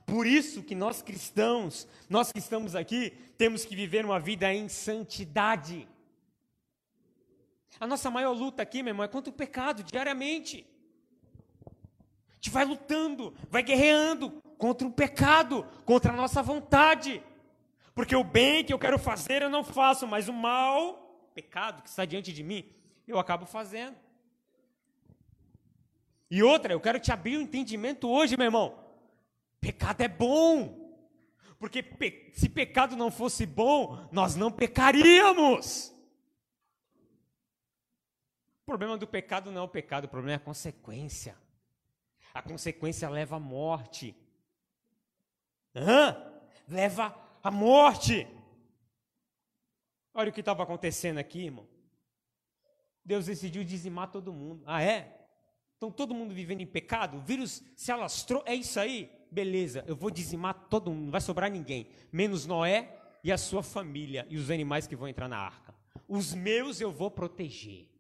Por isso que nós cristãos, nós que estamos aqui, temos que viver uma vida em santidade. A nossa maior luta aqui, meu irmão, é contra o pecado diariamente. A gente vai lutando, vai guerreando contra o pecado, contra a nossa vontade. Porque o bem que eu quero fazer eu não faço, mas o mal, pecado que está diante de mim, eu acabo fazendo. E outra, eu quero te abrir o um entendimento hoje, meu irmão. Pecado é bom. Porque pe se pecado não fosse bom, nós não pecaríamos. O problema do pecado não é o pecado, o problema é a consequência. A consequência leva à morte. Hã? Leva à morte. Olha o que estava acontecendo aqui, irmão. Deus decidiu dizimar todo mundo. Ah, é? Então todo mundo vivendo em pecado? O vírus se alastrou? É isso aí? Beleza, eu vou dizimar todo mundo, não vai sobrar ninguém. Menos Noé e a sua família e os animais que vão entrar na arca. Os meus eu vou proteger.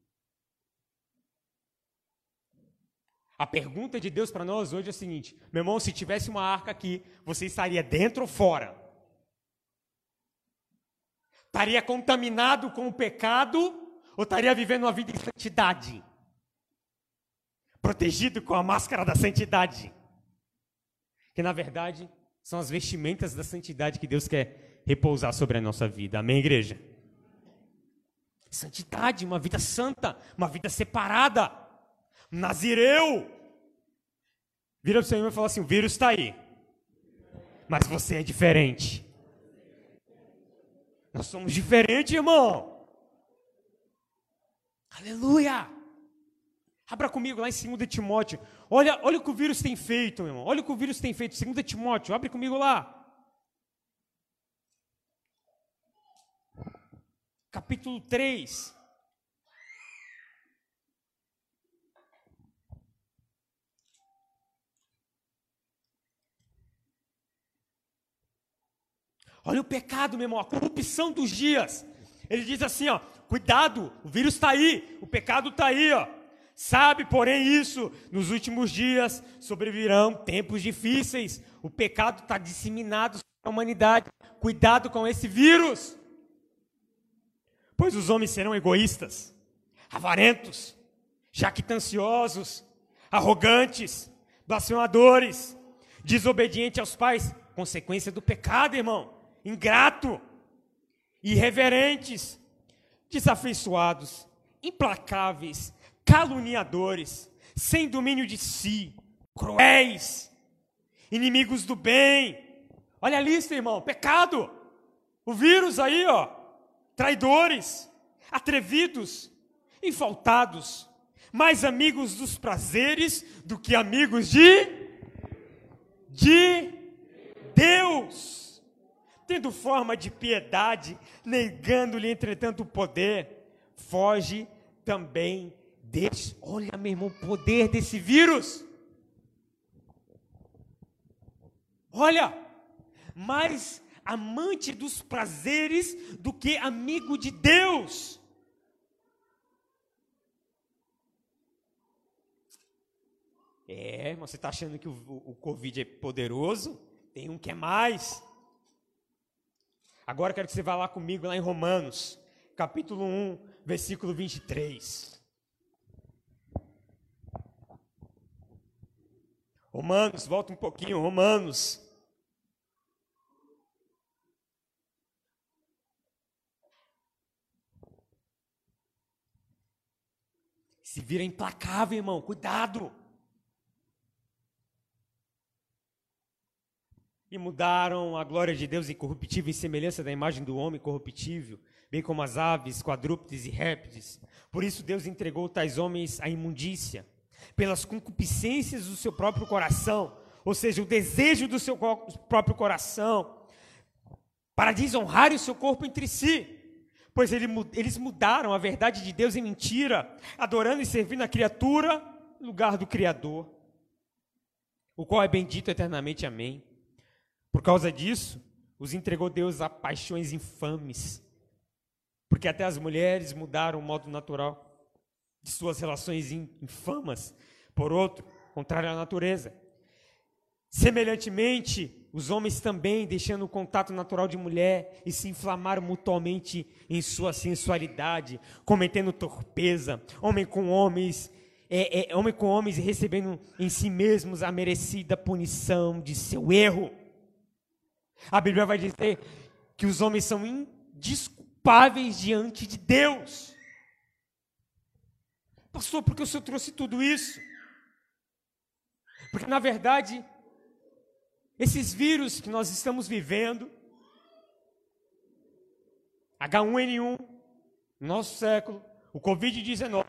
A pergunta de Deus para nós hoje é a seguinte: meu irmão, se tivesse uma arca aqui, você estaria dentro ou fora? Estaria contaminado com o pecado ou estaria vivendo uma vida em santidade? Protegido com a máscara da santidade? Que na verdade são as vestimentas da santidade que Deus quer repousar sobre a nossa vida. Amém, igreja? Santidade, uma vida santa, uma vida separada. Nazireu. Vira para o Senhor e fala assim: o vírus está aí. Mas você é diferente. Nós somos diferentes, irmão. Aleluia. Abra comigo lá em 2 Timóteo. Olha, olha o que o vírus tem feito, meu irmão. Olha o que o vírus tem feito. 2 Timóteo, abre comigo lá. Capítulo 3. Olha o pecado, meu irmão, a corrupção dos dias. Ele diz assim, ó, cuidado, o vírus está aí, o pecado está aí, ó. Sabe, porém, isso, nos últimos dias sobrevirão tempos difíceis. O pecado está disseminado sobre a humanidade. Cuidado com esse vírus. Pois os homens serão egoístas, avarentos, jactanciosos, arrogantes, blasfemadores, desobedientes aos pais, consequência do pecado, irmão ingrato, irreverentes, desafeiçoados, implacáveis, caluniadores, sem domínio de si, cruéis, inimigos do bem. Olha a lista, irmão, pecado. O vírus aí, ó. Traidores, atrevidos, infaltados, mais amigos dos prazeres do que amigos de de Deus tendo forma de piedade, negando-lhe, entretanto, o poder, foge também desse. Olha, meu irmão, o poder desse vírus. Olha, mais amante dos prazeres do que amigo de Deus. É, você está achando que o, o, o Covid é poderoso? Tem um que é mais. Agora quero que você vá lá comigo, lá em Romanos, capítulo 1, versículo 23. Romanos, volta um pouquinho, Romanos. Se vira implacável, irmão, cuidado. E mudaram a glória de Deus incorruptível em semelhança da imagem do homem corruptível, bem como as aves, quadrúpedes e répteis. Por isso Deus entregou tais homens à imundícia, pelas concupiscências do seu próprio coração, ou seja, o desejo do seu próprio coração, para desonrar o seu corpo entre si. Pois ele, eles mudaram a verdade de Deus em mentira, adorando e servindo a criatura no lugar do Criador, o qual é bendito eternamente. Amém. Por causa disso, os entregou Deus a paixões infames, porque até as mulheres mudaram o modo natural de suas relações infamas por outro, contrário à natureza. Semelhantemente, os homens também, deixando o contato natural de mulher e se inflamaram mutuamente em sua sensualidade, cometendo torpeza, homem com homens, é, é, homem com homens e recebendo em si mesmos a merecida punição de seu erro. A Bíblia vai dizer que os homens são indisculpáveis diante de Deus. Pastor, por que o senhor trouxe tudo isso? Porque, na verdade, esses vírus que nós estamos vivendo, H1N1, no nosso século, o Covid-19,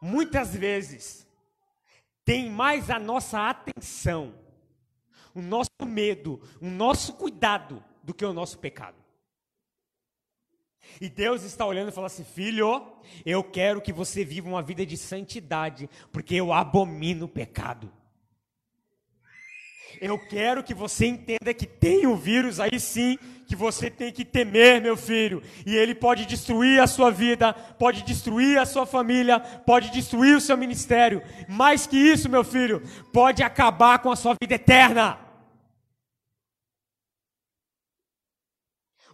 muitas vezes tem mais a nossa atenção o nosso medo, o nosso cuidado do que o nosso pecado. E Deus está olhando e fala assim: Filho, eu quero que você viva uma vida de santidade, porque eu abomino o pecado. Eu quero que você entenda que tem um vírus aí sim, que você tem que temer, meu filho. E ele pode destruir a sua vida, pode destruir a sua família, pode destruir o seu ministério. Mais que isso, meu filho, pode acabar com a sua vida eterna.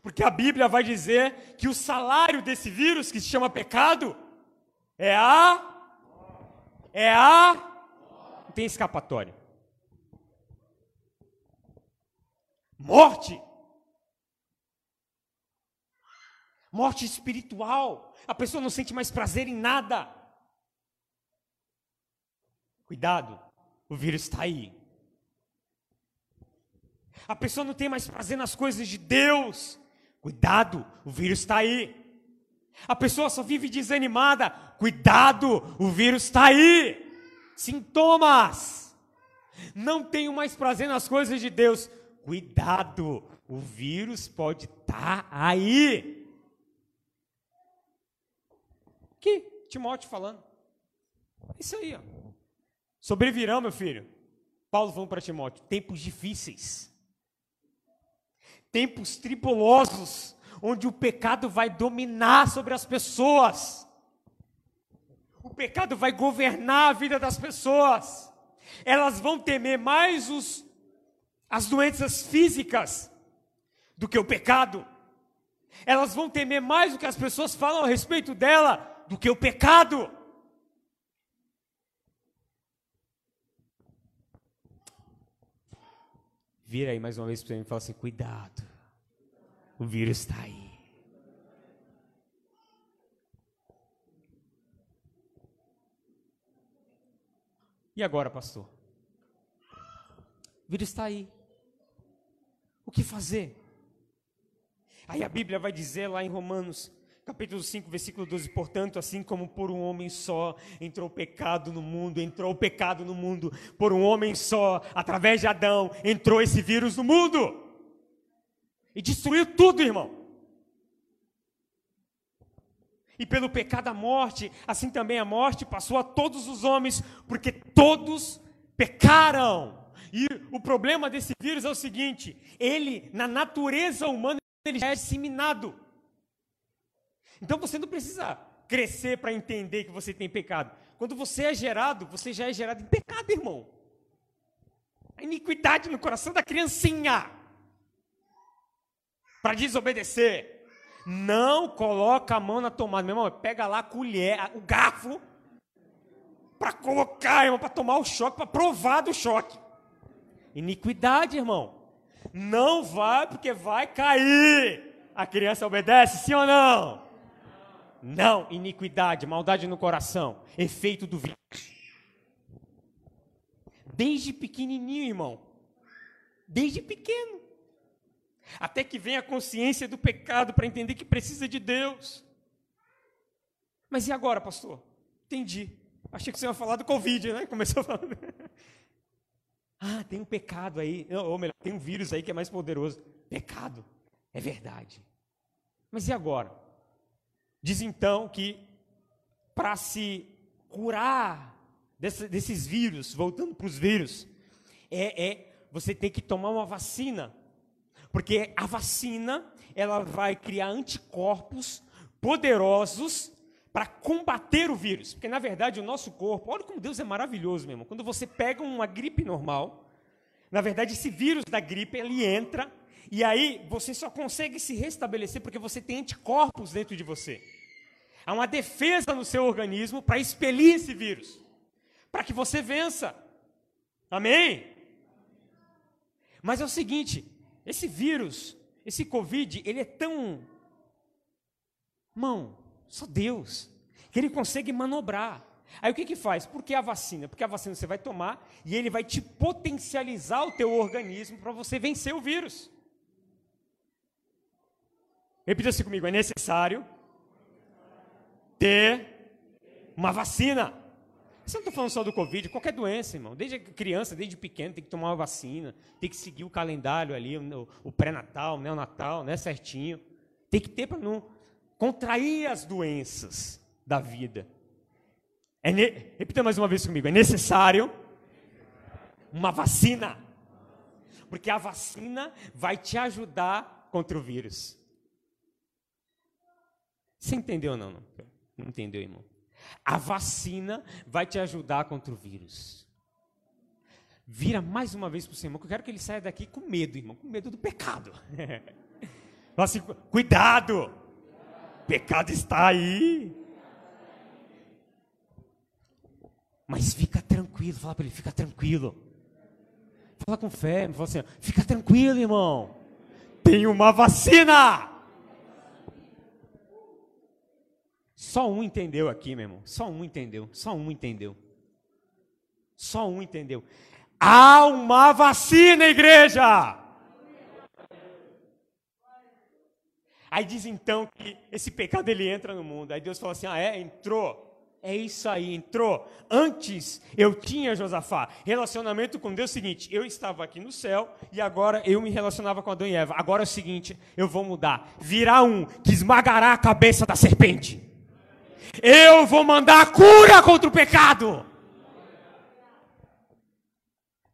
Porque a Bíblia vai dizer que o salário desse vírus que se chama pecado é a é a não tem escapatória. Morte. Morte espiritual. A pessoa não sente mais prazer em nada. Cuidado, o vírus está aí. A pessoa não tem mais prazer nas coisas de Deus. Cuidado, o vírus está aí. A pessoa só vive desanimada. Cuidado, o vírus está aí. Sintomas. Não tenho mais prazer nas coisas de Deus. Cuidado, o vírus pode estar tá aí. Que Timóteo falando. Isso aí, ó. Sobrevirão, meu filho. Paulo falando para Timóteo: tempos difíceis tempos tribulosos, onde o pecado vai dominar sobre as pessoas. O pecado vai governar a vida das pessoas. Elas vão temer mais os, as doenças físicas do que o pecado. Elas vão temer mais o que as pessoas falam a respeito dela do que o pecado. Vira aí mais uma vez para mim e fala assim: cuidado, o vírus está aí. E agora, pastor? O vírus está aí. O que fazer? Aí a Bíblia vai dizer lá em Romanos Capítulo 5, versículo 12. Portanto, assim como por um homem só entrou o pecado no mundo, entrou o pecado no mundo, por um homem só, através de Adão, entrou esse vírus no mundo. E destruiu tudo, irmão. E pelo pecado a morte, assim também a morte passou a todos os homens, porque todos pecaram. E o problema desse vírus é o seguinte: ele, na natureza humana, ele já é disseminado. Então você não precisa crescer para entender que você tem pecado. Quando você é gerado, você já é gerado em pecado, irmão. A iniquidade no coração da criancinha. Para desobedecer. Não coloca a mão na tomada, meu irmão. Pega lá a colher, o garfo, para colocar, irmão, para tomar o choque, para provar do choque. Iniquidade, irmão. Não vai, porque vai cair. A criança obedece, sim ou não? Não, iniquidade, maldade no coração, efeito do vírus. Desde pequenininho, irmão. Desde pequeno. Até que vem a consciência do pecado para entender que precisa de Deus. Mas e agora, pastor? Entendi. Achei que você ia falar do Covid, né? Começou falando. Ah, tem um pecado aí, ou melhor, tem um vírus aí que é mais poderoso. Pecado, é verdade. Mas e agora? Diz então que para se curar desse, desses vírus, voltando para os vírus, é, é você tem que tomar uma vacina, porque a vacina ela vai criar anticorpos poderosos para combater o vírus. Porque, na verdade, o nosso corpo, olha como Deus é maravilhoso mesmo. Quando você pega uma gripe normal, na verdade, esse vírus da gripe, ele entra, e aí você só consegue se restabelecer porque você tem anticorpos dentro de você. Há uma defesa no seu organismo para expelir esse vírus, para que você vença. Amém? Mas é o seguinte, esse vírus, esse Covid, ele é tão. Mão, só Deus. Que ele consegue manobrar. Aí o que que faz? Por que a vacina? Porque a vacina você vai tomar e ele vai te potencializar o teu organismo para você vencer o vírus. Repita assim comigo, é necessário ter uma vacina. Você não está falando só do Covid, qualquer doença, irmão. Desde criança, desde pequeno, tem que tomar uma vacina, tem que seguir o calendário ali, o, o pré-natal, né, o Natal, né, certinho. Tem que ter para não contrair as doenças da vida. É ne... Repita mais uma vez comigo: é necessário uma vacina. Porque a vacina vai te ajudar contra o vírus. Você entendeu ou não? Não, entendeu, irmão? A vacina vai te ajudar contra o vírus. Vira mais uma vez para o seu irmão, que eu quero que ele saia daqui com medo, irmão, com medo do pecado. Fala assim, cuidado! Pecado está aí. Mas fica tranquilo, fala para ele, fica tranquilo. Fala com fé, fala assim, fica tranquilo, irmão. Tem uma vacina. Só um entendeu aqui, meu irmão. Só um entendeu. Só um entendeu. Só um entendeu. Há uma vacina, igreja. Aí diz então que esse pecado ele entra no mundo. Aí Deus fala assim: ah, é? Entrou. É isso aí, entrou. Antes eu tinha, Josafá, relacionamento com Deus é seguinte: eu estava aqui no céu e agora eu me relacionava com Adão e Eva. Agora é o seguinte: eu vou mudar. Virá um que esmagará a cabeça da serpente. Eu vou mandar cura contra o pecado.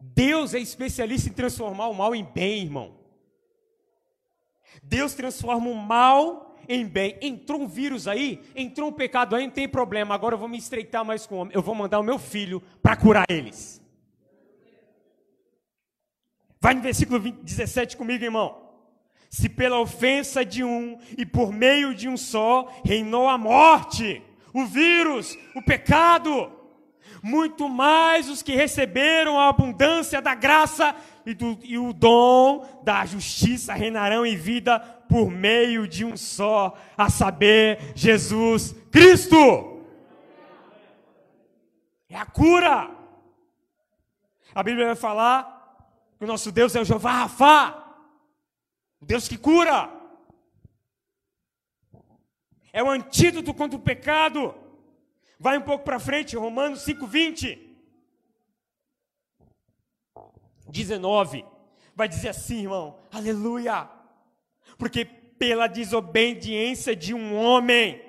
Deus é especialista em transformar o mal em bem, irmão. Deus transforma o mal em bem. Entrou um vírus aí, entrou um pecado aí, não tem problema. Agora eu vou me estreitar mais com o homem. Eu vou mandar o meu filho para curar eles. Vai no versículo 20, 17 comigo, irmão. Se pela ofensa de um e por meio de um só reinou a morte, o vírus, o pecado, muito mais os que receberam a abundância da graça e, do, e o dom da justiça reinarão em vida por meio de um só, a saber, Jesus Cristo. É a cura. A Bíblia vai falar que o nosso Deus é o Jeová Rafá, o Deus que cura. É o antídoto contra o pecado. Vai um pouco para frente, Romanos 5:20. 19 vai dizer assim, irmão, aleluia, porque pela desobediência de um homem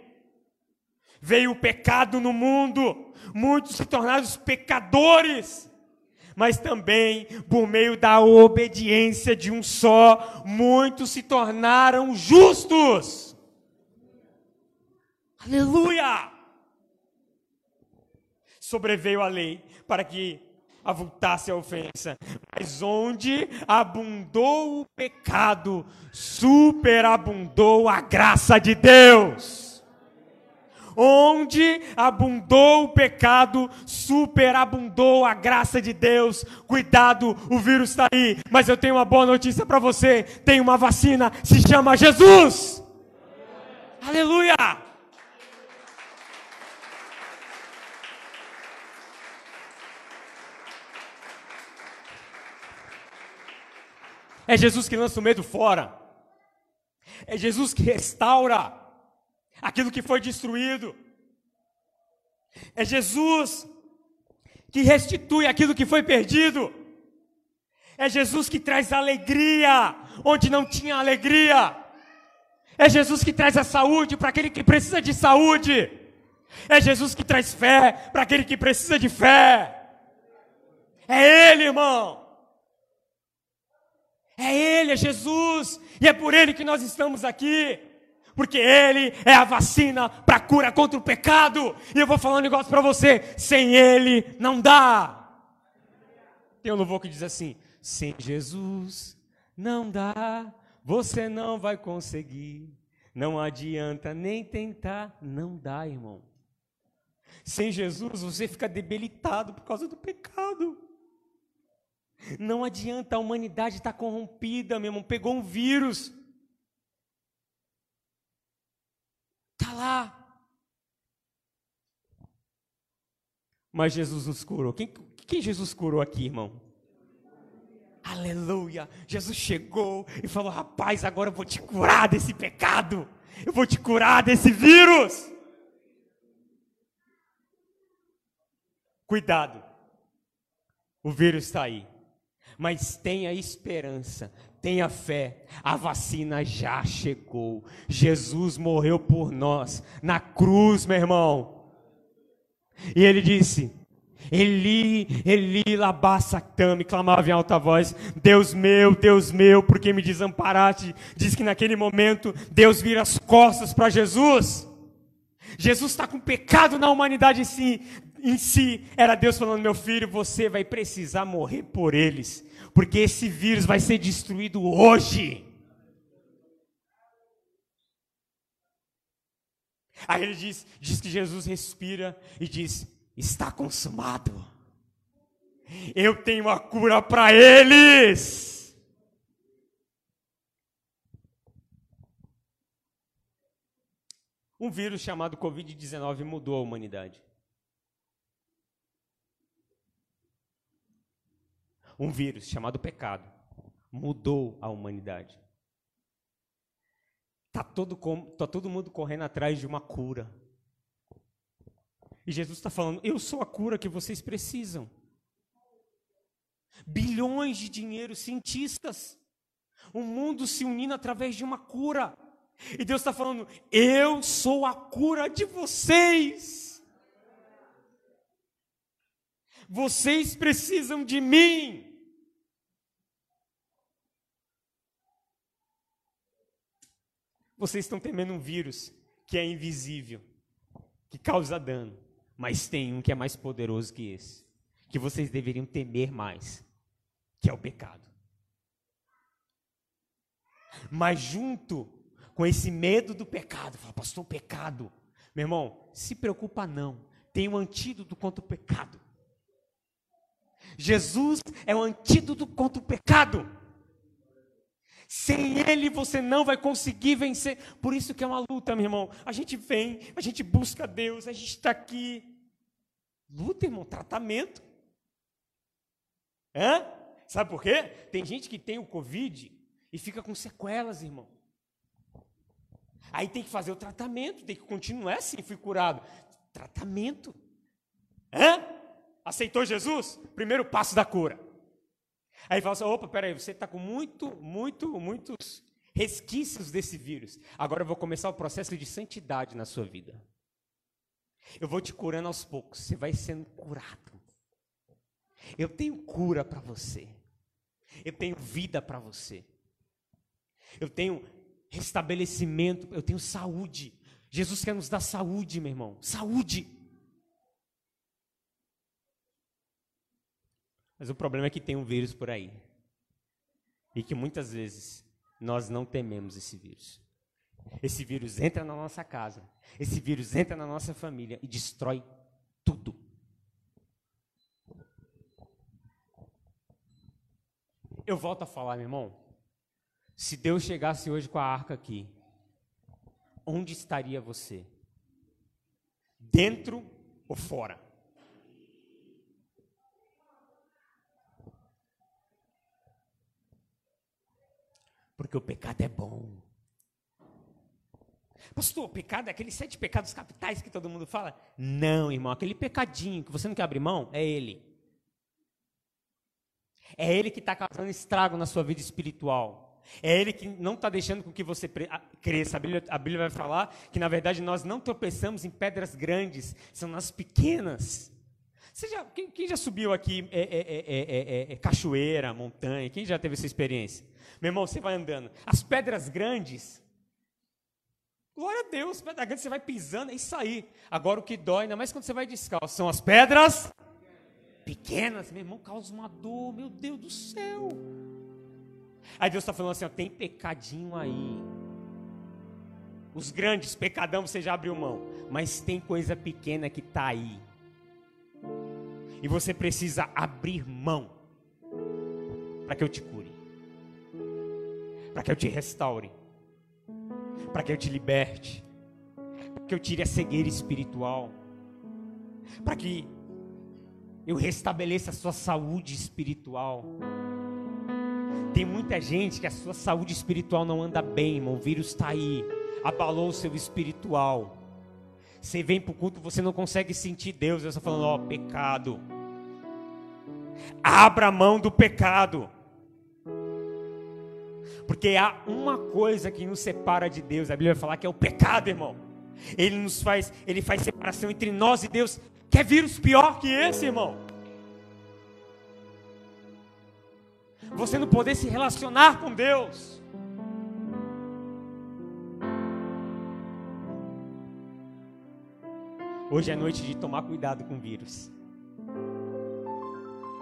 veio o pecado no mundo, muitos se tornaram pecadores, mas também por meio da obediência de um só, muitos se tornaram justos. Aleluia! Sobreveio a lei para que avultasse a ofensa, mas onde abundou o pecado, superabundou a graça de Deus. Onde abundou o pecado, superabundou a graça de Deus. Cuidado, o vírus está aí. Mas eu tenho uma boa notícia para você: tem uma vacina, se chama Jesus. Aleluia! É Jesus que lança o medo fora. É Jesus que restaura aquilo que foi destruído. É Jesus que restitui aquilo que foi perdido. É Jesus que traz alegria onde não tinha alegria. É Jesus que traz a saúde para aquele que precisa de saúde. É Jesus que traz fé para aquele que precisa de fé. É Ele, irmão. É Ele, é Jesus. E é por Ele que nós estamos aqui porque Ele é a vacina para a cura contra o pecado. E eu vou falar um negócio para você: sem Ele não dá. Tem um louvor que diz assim: sem Jesus não dá, você não vai conseguir. Não adianta nem tentar, não dá, irmão. Sem Jesus você fica debilitado por causa do pecado. Não adianta, a humanidade está corrompida, meu irmão. Pegou um vírus. Está lá. Mas Jesus nos curou. Quem, quem Jesus curou aqui, irmão? Aleluia! Jesus chegou e falou: Rapaz, agora eu vou te curar desse pecado. Eu vou te curar desse vírus. Cuidado. O vírus está aí. Mas tenha esperança, Tenha fé, a vacina já chegou. Jesus morreu por nós na cruz, meu irmão. E ele disse: Eli, Eli, labassactame, clamava em alta voz: Deus meu, Deus meu, por que me desamparaste? Diz que naquele momento Deus vira as costas para Jesus. Jesus está com pecado na humanidade em si, em si. Era Deus falando: Meu filho, você vai precisar morrer por eles porque esse vírus vai ser destruído hoje. Aí ele diz, diz que Jesus respira e diz: está consumado. Eu tenho a cura para eles. Um vírus chamado Covid-19 mudou a humanidade. Um vírus chamado pecado mudou a humanidade. Está todo, tá todo mundo correndo atrás de uma cura. E Jesus está falando: Eu sou a cura que vocês precisam. Bilhões de dinheiro, cientistas, o mundo se unindo através de uma cura. E Deus está falando: Eu sou a cura de vocês. Vocês precisam de mim. Vocês estão temendo um vírus que é invisível, que causa dano, mas tem um que é mais poderoso que esse, que vocês deveriam temer mais, que é o pecado. Mas junto com esse medo do pecado, fala, pastor, pecado. Meu irmão, se preocupa não. Tem um antídoto contra o pecado. Jesus é o antídoto contra o pecado. Sem Ele você não vai conseguir vencer. Por isso que é uma luta, meu irmão. A gente vem, a gente busca Deus, a gente está aqui. Luta, irmão, tratamento. Hã? Sabe por quê? Tem gente que tem o Covid e fica com sequelas, irmão. Aí tem que fazer o tratamento, tem que continuar assim, fui curado. Tratamento. Hã? Aceitou Jesus? Primeiro passo da cura. Aí fala assim: opa, peraí, você está com muito, muito, muitos resquícios desse vírus. Agora eu vou começar o processo de santidade na sua vida. Eu vou te curando aos poucos, você vai sendo curado. Eu tenho cura para você. Eu tenho vida para você. Eu tenho restabelecimento, eu tenho saúde. Jesus quer nos dar saúde, meu irmão. Saúde. Mas o problema é que tem um vírus por aí. E que muitas vezes nós não tememos esse vírus. Esse vírus entra na nossa casa, esse vírus entra na nossa família e destrói tudo. Eu volto a falar, meu irmão. Se Deus chegasse hoje com a arca aqui, onde estaria você? Dentro ou fora? Porque o pecado é bom. Pastor, o pecado é aqueles sete pecados capitais que todo mundo fala? Não, irmão, aquele pecadinho que você não quer abrir mão, é ele. É ele que está causando estrago na sua vida espiritual. É ele que não está deixando com que você cresça. A Bíblia, a Bíblia vai falar que, na verdade, nós não tropeçamos em pedras grandes, são nas pequenas. Você já, quem, quem já subiu aqui é, é, é, cachoeira, montanha? Quem já teve essa experiência? Meu irmão, você vai andando. As pedras grandes, glória a Deus, pedra grande você vai pisando, é isso aí. Agora o que dói, ainda mais quando você vai descalço, são as pedras pequenas. Meu irmão, causa uma dor, meu Deus do céu. Aí Deus está falando assim: ó, tem pecadinho aí. Os grandes, pecadão, você já abriu mão. Mas tem coisa pequena que está aí. E você precisa abrir mão para que eu te cure, para que eu te restaure, para que eu te liberte, para que eu tire a cegueira espiritual, para que eu restabeleça a sua saúde espiritual. Tem muita gente que a sua saúde espiritual não anda bem, irmão. O vírus está aí, abalou o seu espiritual. Você vem para o culto, você não consegue sentir Deus. Eu estou falando, ó, pecado. Abra a mão do pecado. Porque há uma coisa que nos separa de Deus. A Bíblia vai falar que é o pecado, irmão. Ele nos faz, ele faz separação entre nós e Deus. Quer vírus pior que esse, irmão? Você não poder se relacionar com Deus. Hoje é noite de tomar cuidado com o vírus.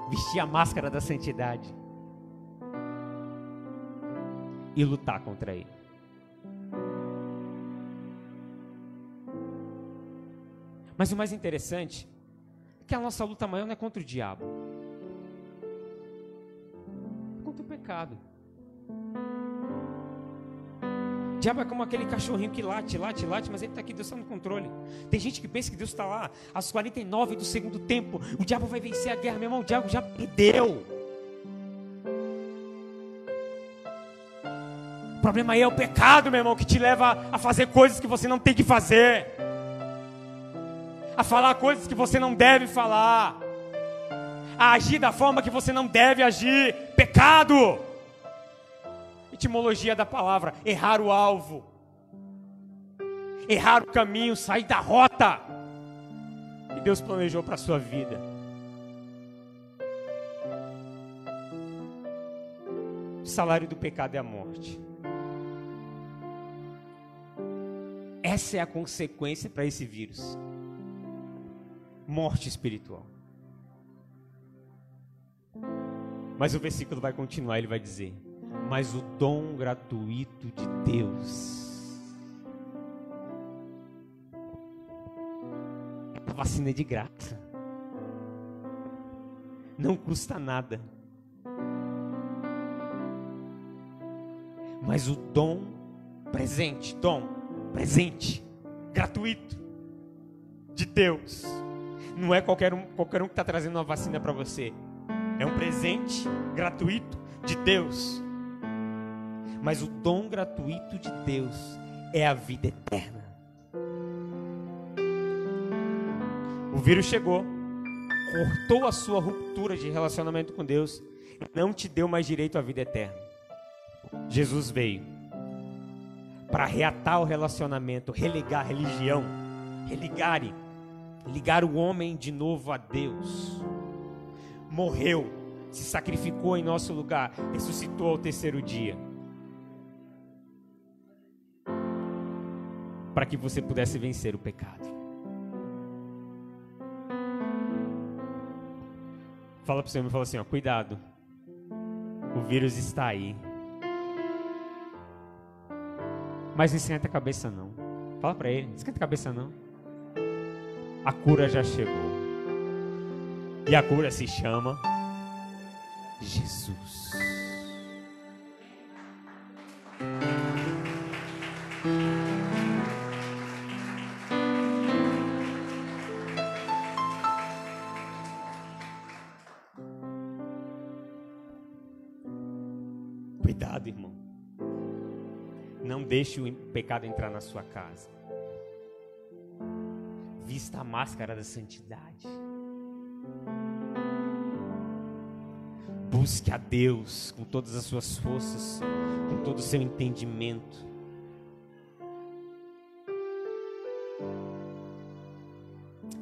Vestir a máscara da santidade. E lutar contra ele. Mas o mais interessante é que a nossa luta maior não é contra o diabo, é contra o pecado. Diabo é como aquele cachorrinho que late, late, late, mas ele está aqui, Deus está no controle. Tem gente que pensa que Deus está lá, às 49 do segundo tempo, o diabo vai vencer a guerra, meu irmão, o diabo já perdeu. O problema aí é o pecado, meu irmão, que te leva a fazer coisas que você não tem que fazer a falar coisas que você não deve falar, a agir da forma que você não deve agir. Pecado. Etimologia da palavra: errar o alvo, errar o caminho, sair da rota que Deus planejou para a sua vida. O salário do pecado é a morte. Essa é a consequência para esse vírus morte espiritual. Mas o versículo vai continuar, ele vai dizer: Mas o dom gratuito de Deus. A vacina é de graça. Não custa nada. Mas o dom presente, dom presente, gratuito de Deus não é qualquer um, qualquer um que está trazendo uma vacina para você. É um presente gratuito de Deus. Mas o dom gratuito de Deus é a vida eterna. O vírus chegou, cortou a sua ruptura de relacionamento com Deus, não te deu mais direito à vida eterna. Jesus veio para reatar o relacionamento, religar a religião, religarem ligar o homem de novo a Deus. morreu, se sacrificou em nosso lugar, ressuscitou ao terceiro dia. Para que você pudesse vencer o pecado. Fala para o Senhor, fala assim, ó, cuidado. O vírus está aí. Mas não esquenta a cabeça não. Fala para ele, não esquenta a cabeça não. A cura já chegou. E a cura se chama Jesus. Deixe o pecado entrar na sua casa. Vista a máscara da santidade. Busque a Deus com todas as suas forças, com todo o seu entendimento.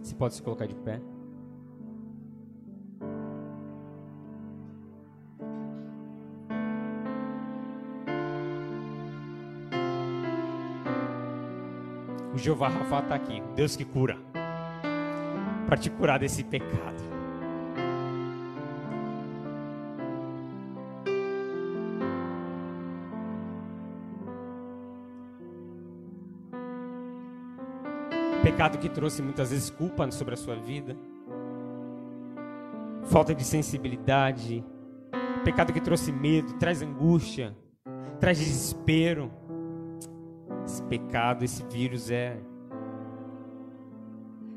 Você pode se colocar de pé? Jeová Rafa está aqui, Deus que cura, para te curar desse pecado. Pecado que trouxe muitas vezes culpa sobre a sua vida, falta de sensibilidade, pecado que trouxe medo, traz angústia, traz desespero. Esse pecado, esse vírus é.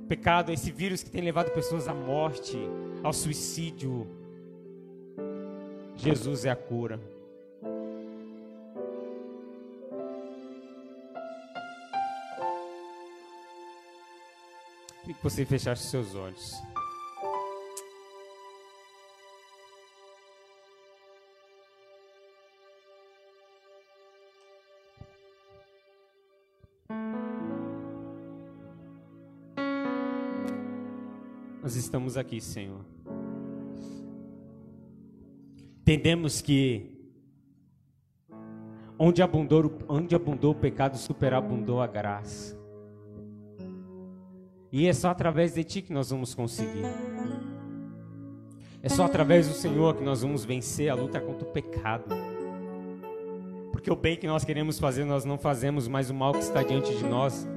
Pecado esse vírus que tem levado pessoas à morte, ao suicídio. Jesus é a cura. Queria que você fechasse seus olhos. Nós estamos aqui, Senhor. Entendemos que onde abundou, onde abundou o pecado, superabundou a graça. E é só através de Ti que nós vamos conseguir. É só através do Senhor que nós vamos vencer a luta contra o pecado. Porque o bem que nós queremos fazer, nós não fazemos, mas o mal que está diante de nós,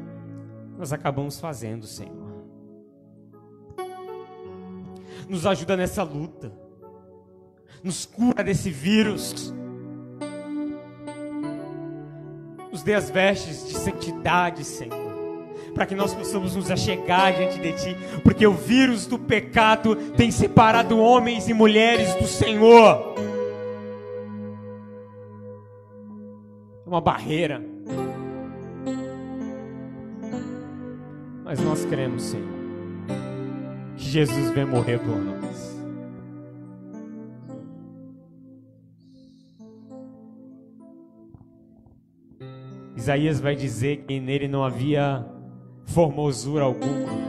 nós acabamos fazendo, Senhor. Nos ajuda nessa luta. Nos cura desse vírus. Nos dê as vestes de santidade, Senhor para que nós possamos nos achegar diante de Ti, porque o vírus do pecado tem separado homens e mulheres do Senhor. É uma barreira. Mas nós cremos, Senhor, que Jesus veio morrer por nós. Isaías vai dizer que nele não havia formosura alguma.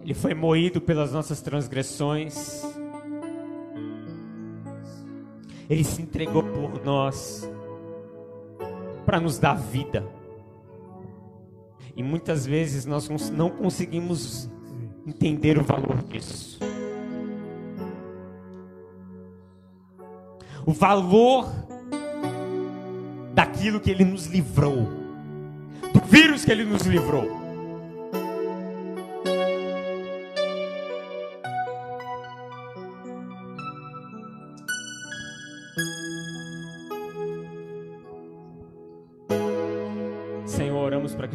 Ele foi moído pelas nossas transgressões. Ele se entregou por nós para nos dar vida. E muitas vezes nós não conseguimos entender o valor disso. O valor daquilo que ele nos livrou do vírus que ele nos livrou.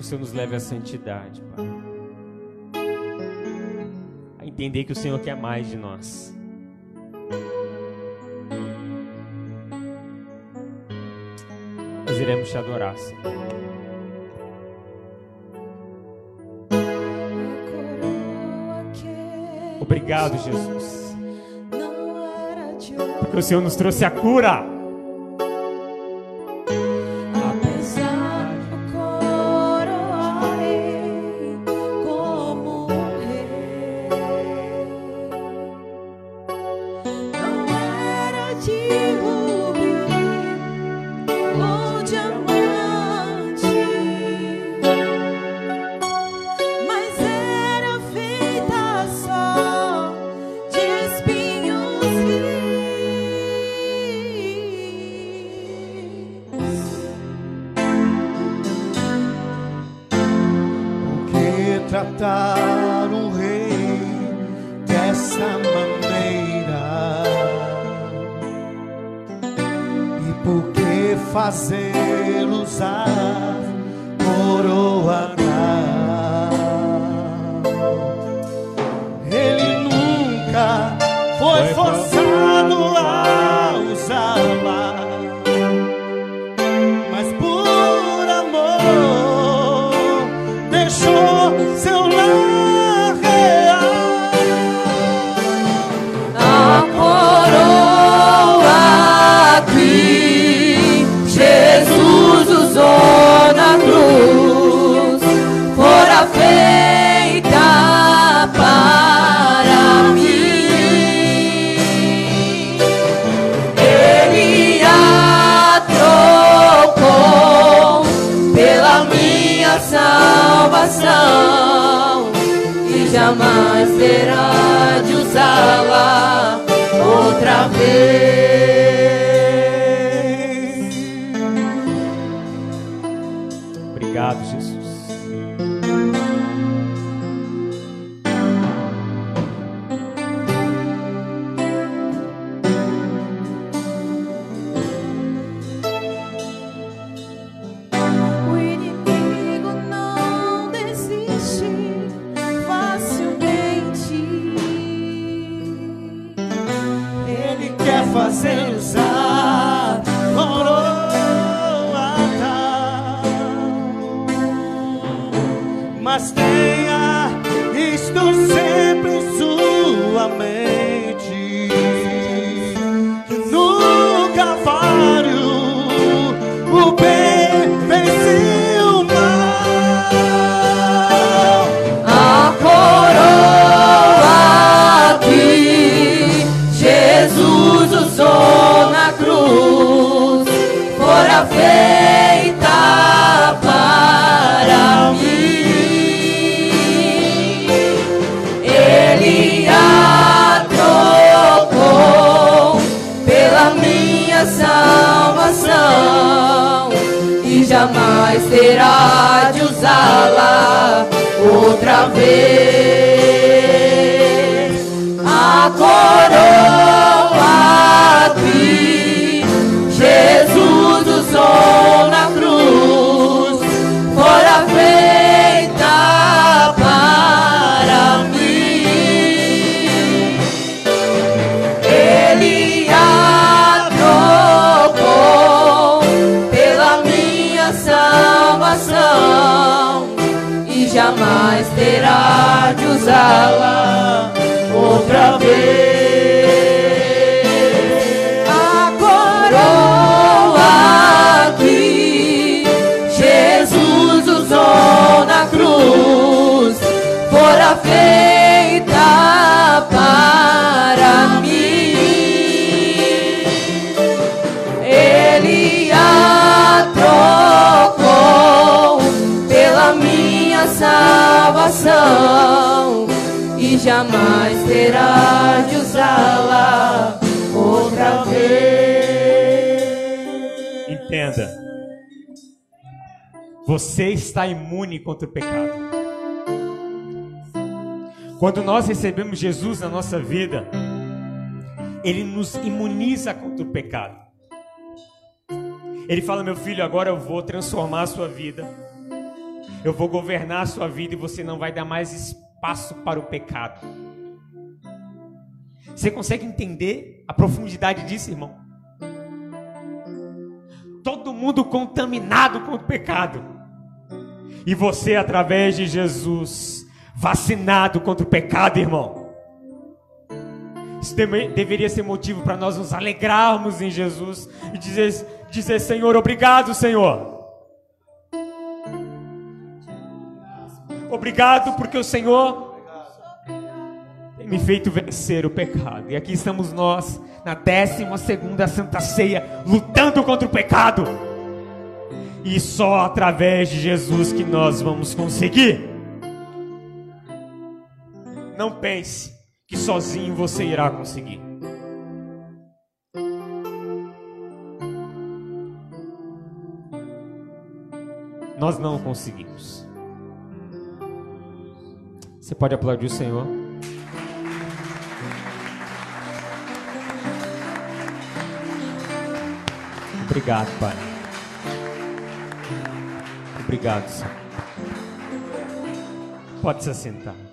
O Senhor nos leve à santidade, Pai. A entender que o Senhor quer mais de nós. Nós iremos te adorar, Senhor. Obrigado, Jesus. Porque o Senhor nos trouxe a cura. Salvação e jamais terá de usá-la outra vez. Terá de usá-la outra vez. A coroa que Jesus usou na cruz jamais terá de usá-la outra vez. Salvação e jamais terá de usá-la outra vez. Entenda. Você está imune contra o pecado. Quando nós recebemos Jesus na nossa vida, Ele nos imuniza contra o pecado. Ele fala: Meu filho, agora eu vou transformar a sua vida. Eu vou governar a sua vida e você não vai dar mais espaço para o pecado. Você consegue entender a profundidade disso, irmão? Todo mundo contaminado com o pecado. E você, através de Jesus, vacinado contra o pecado, irmão. Isso deve- deveria ser motivo para nós nos alegrarmos em Jesus e dizer, dizer: Senhor, obrigado, Senhor. Obrigado porque o Senhor tem me feito vencer o pecado. E aqui estamos nós, na 12 segunda Santa Ceia, lutando contra o pecado. E só através de Jesus que nós vamos conseguir. Não pense que sozinho você irá conseguir. Nós não conseguimos. Você pode aplaudir o Senhor. Obrigado, Pai. Obrigado, Senhor. Pode se assentar.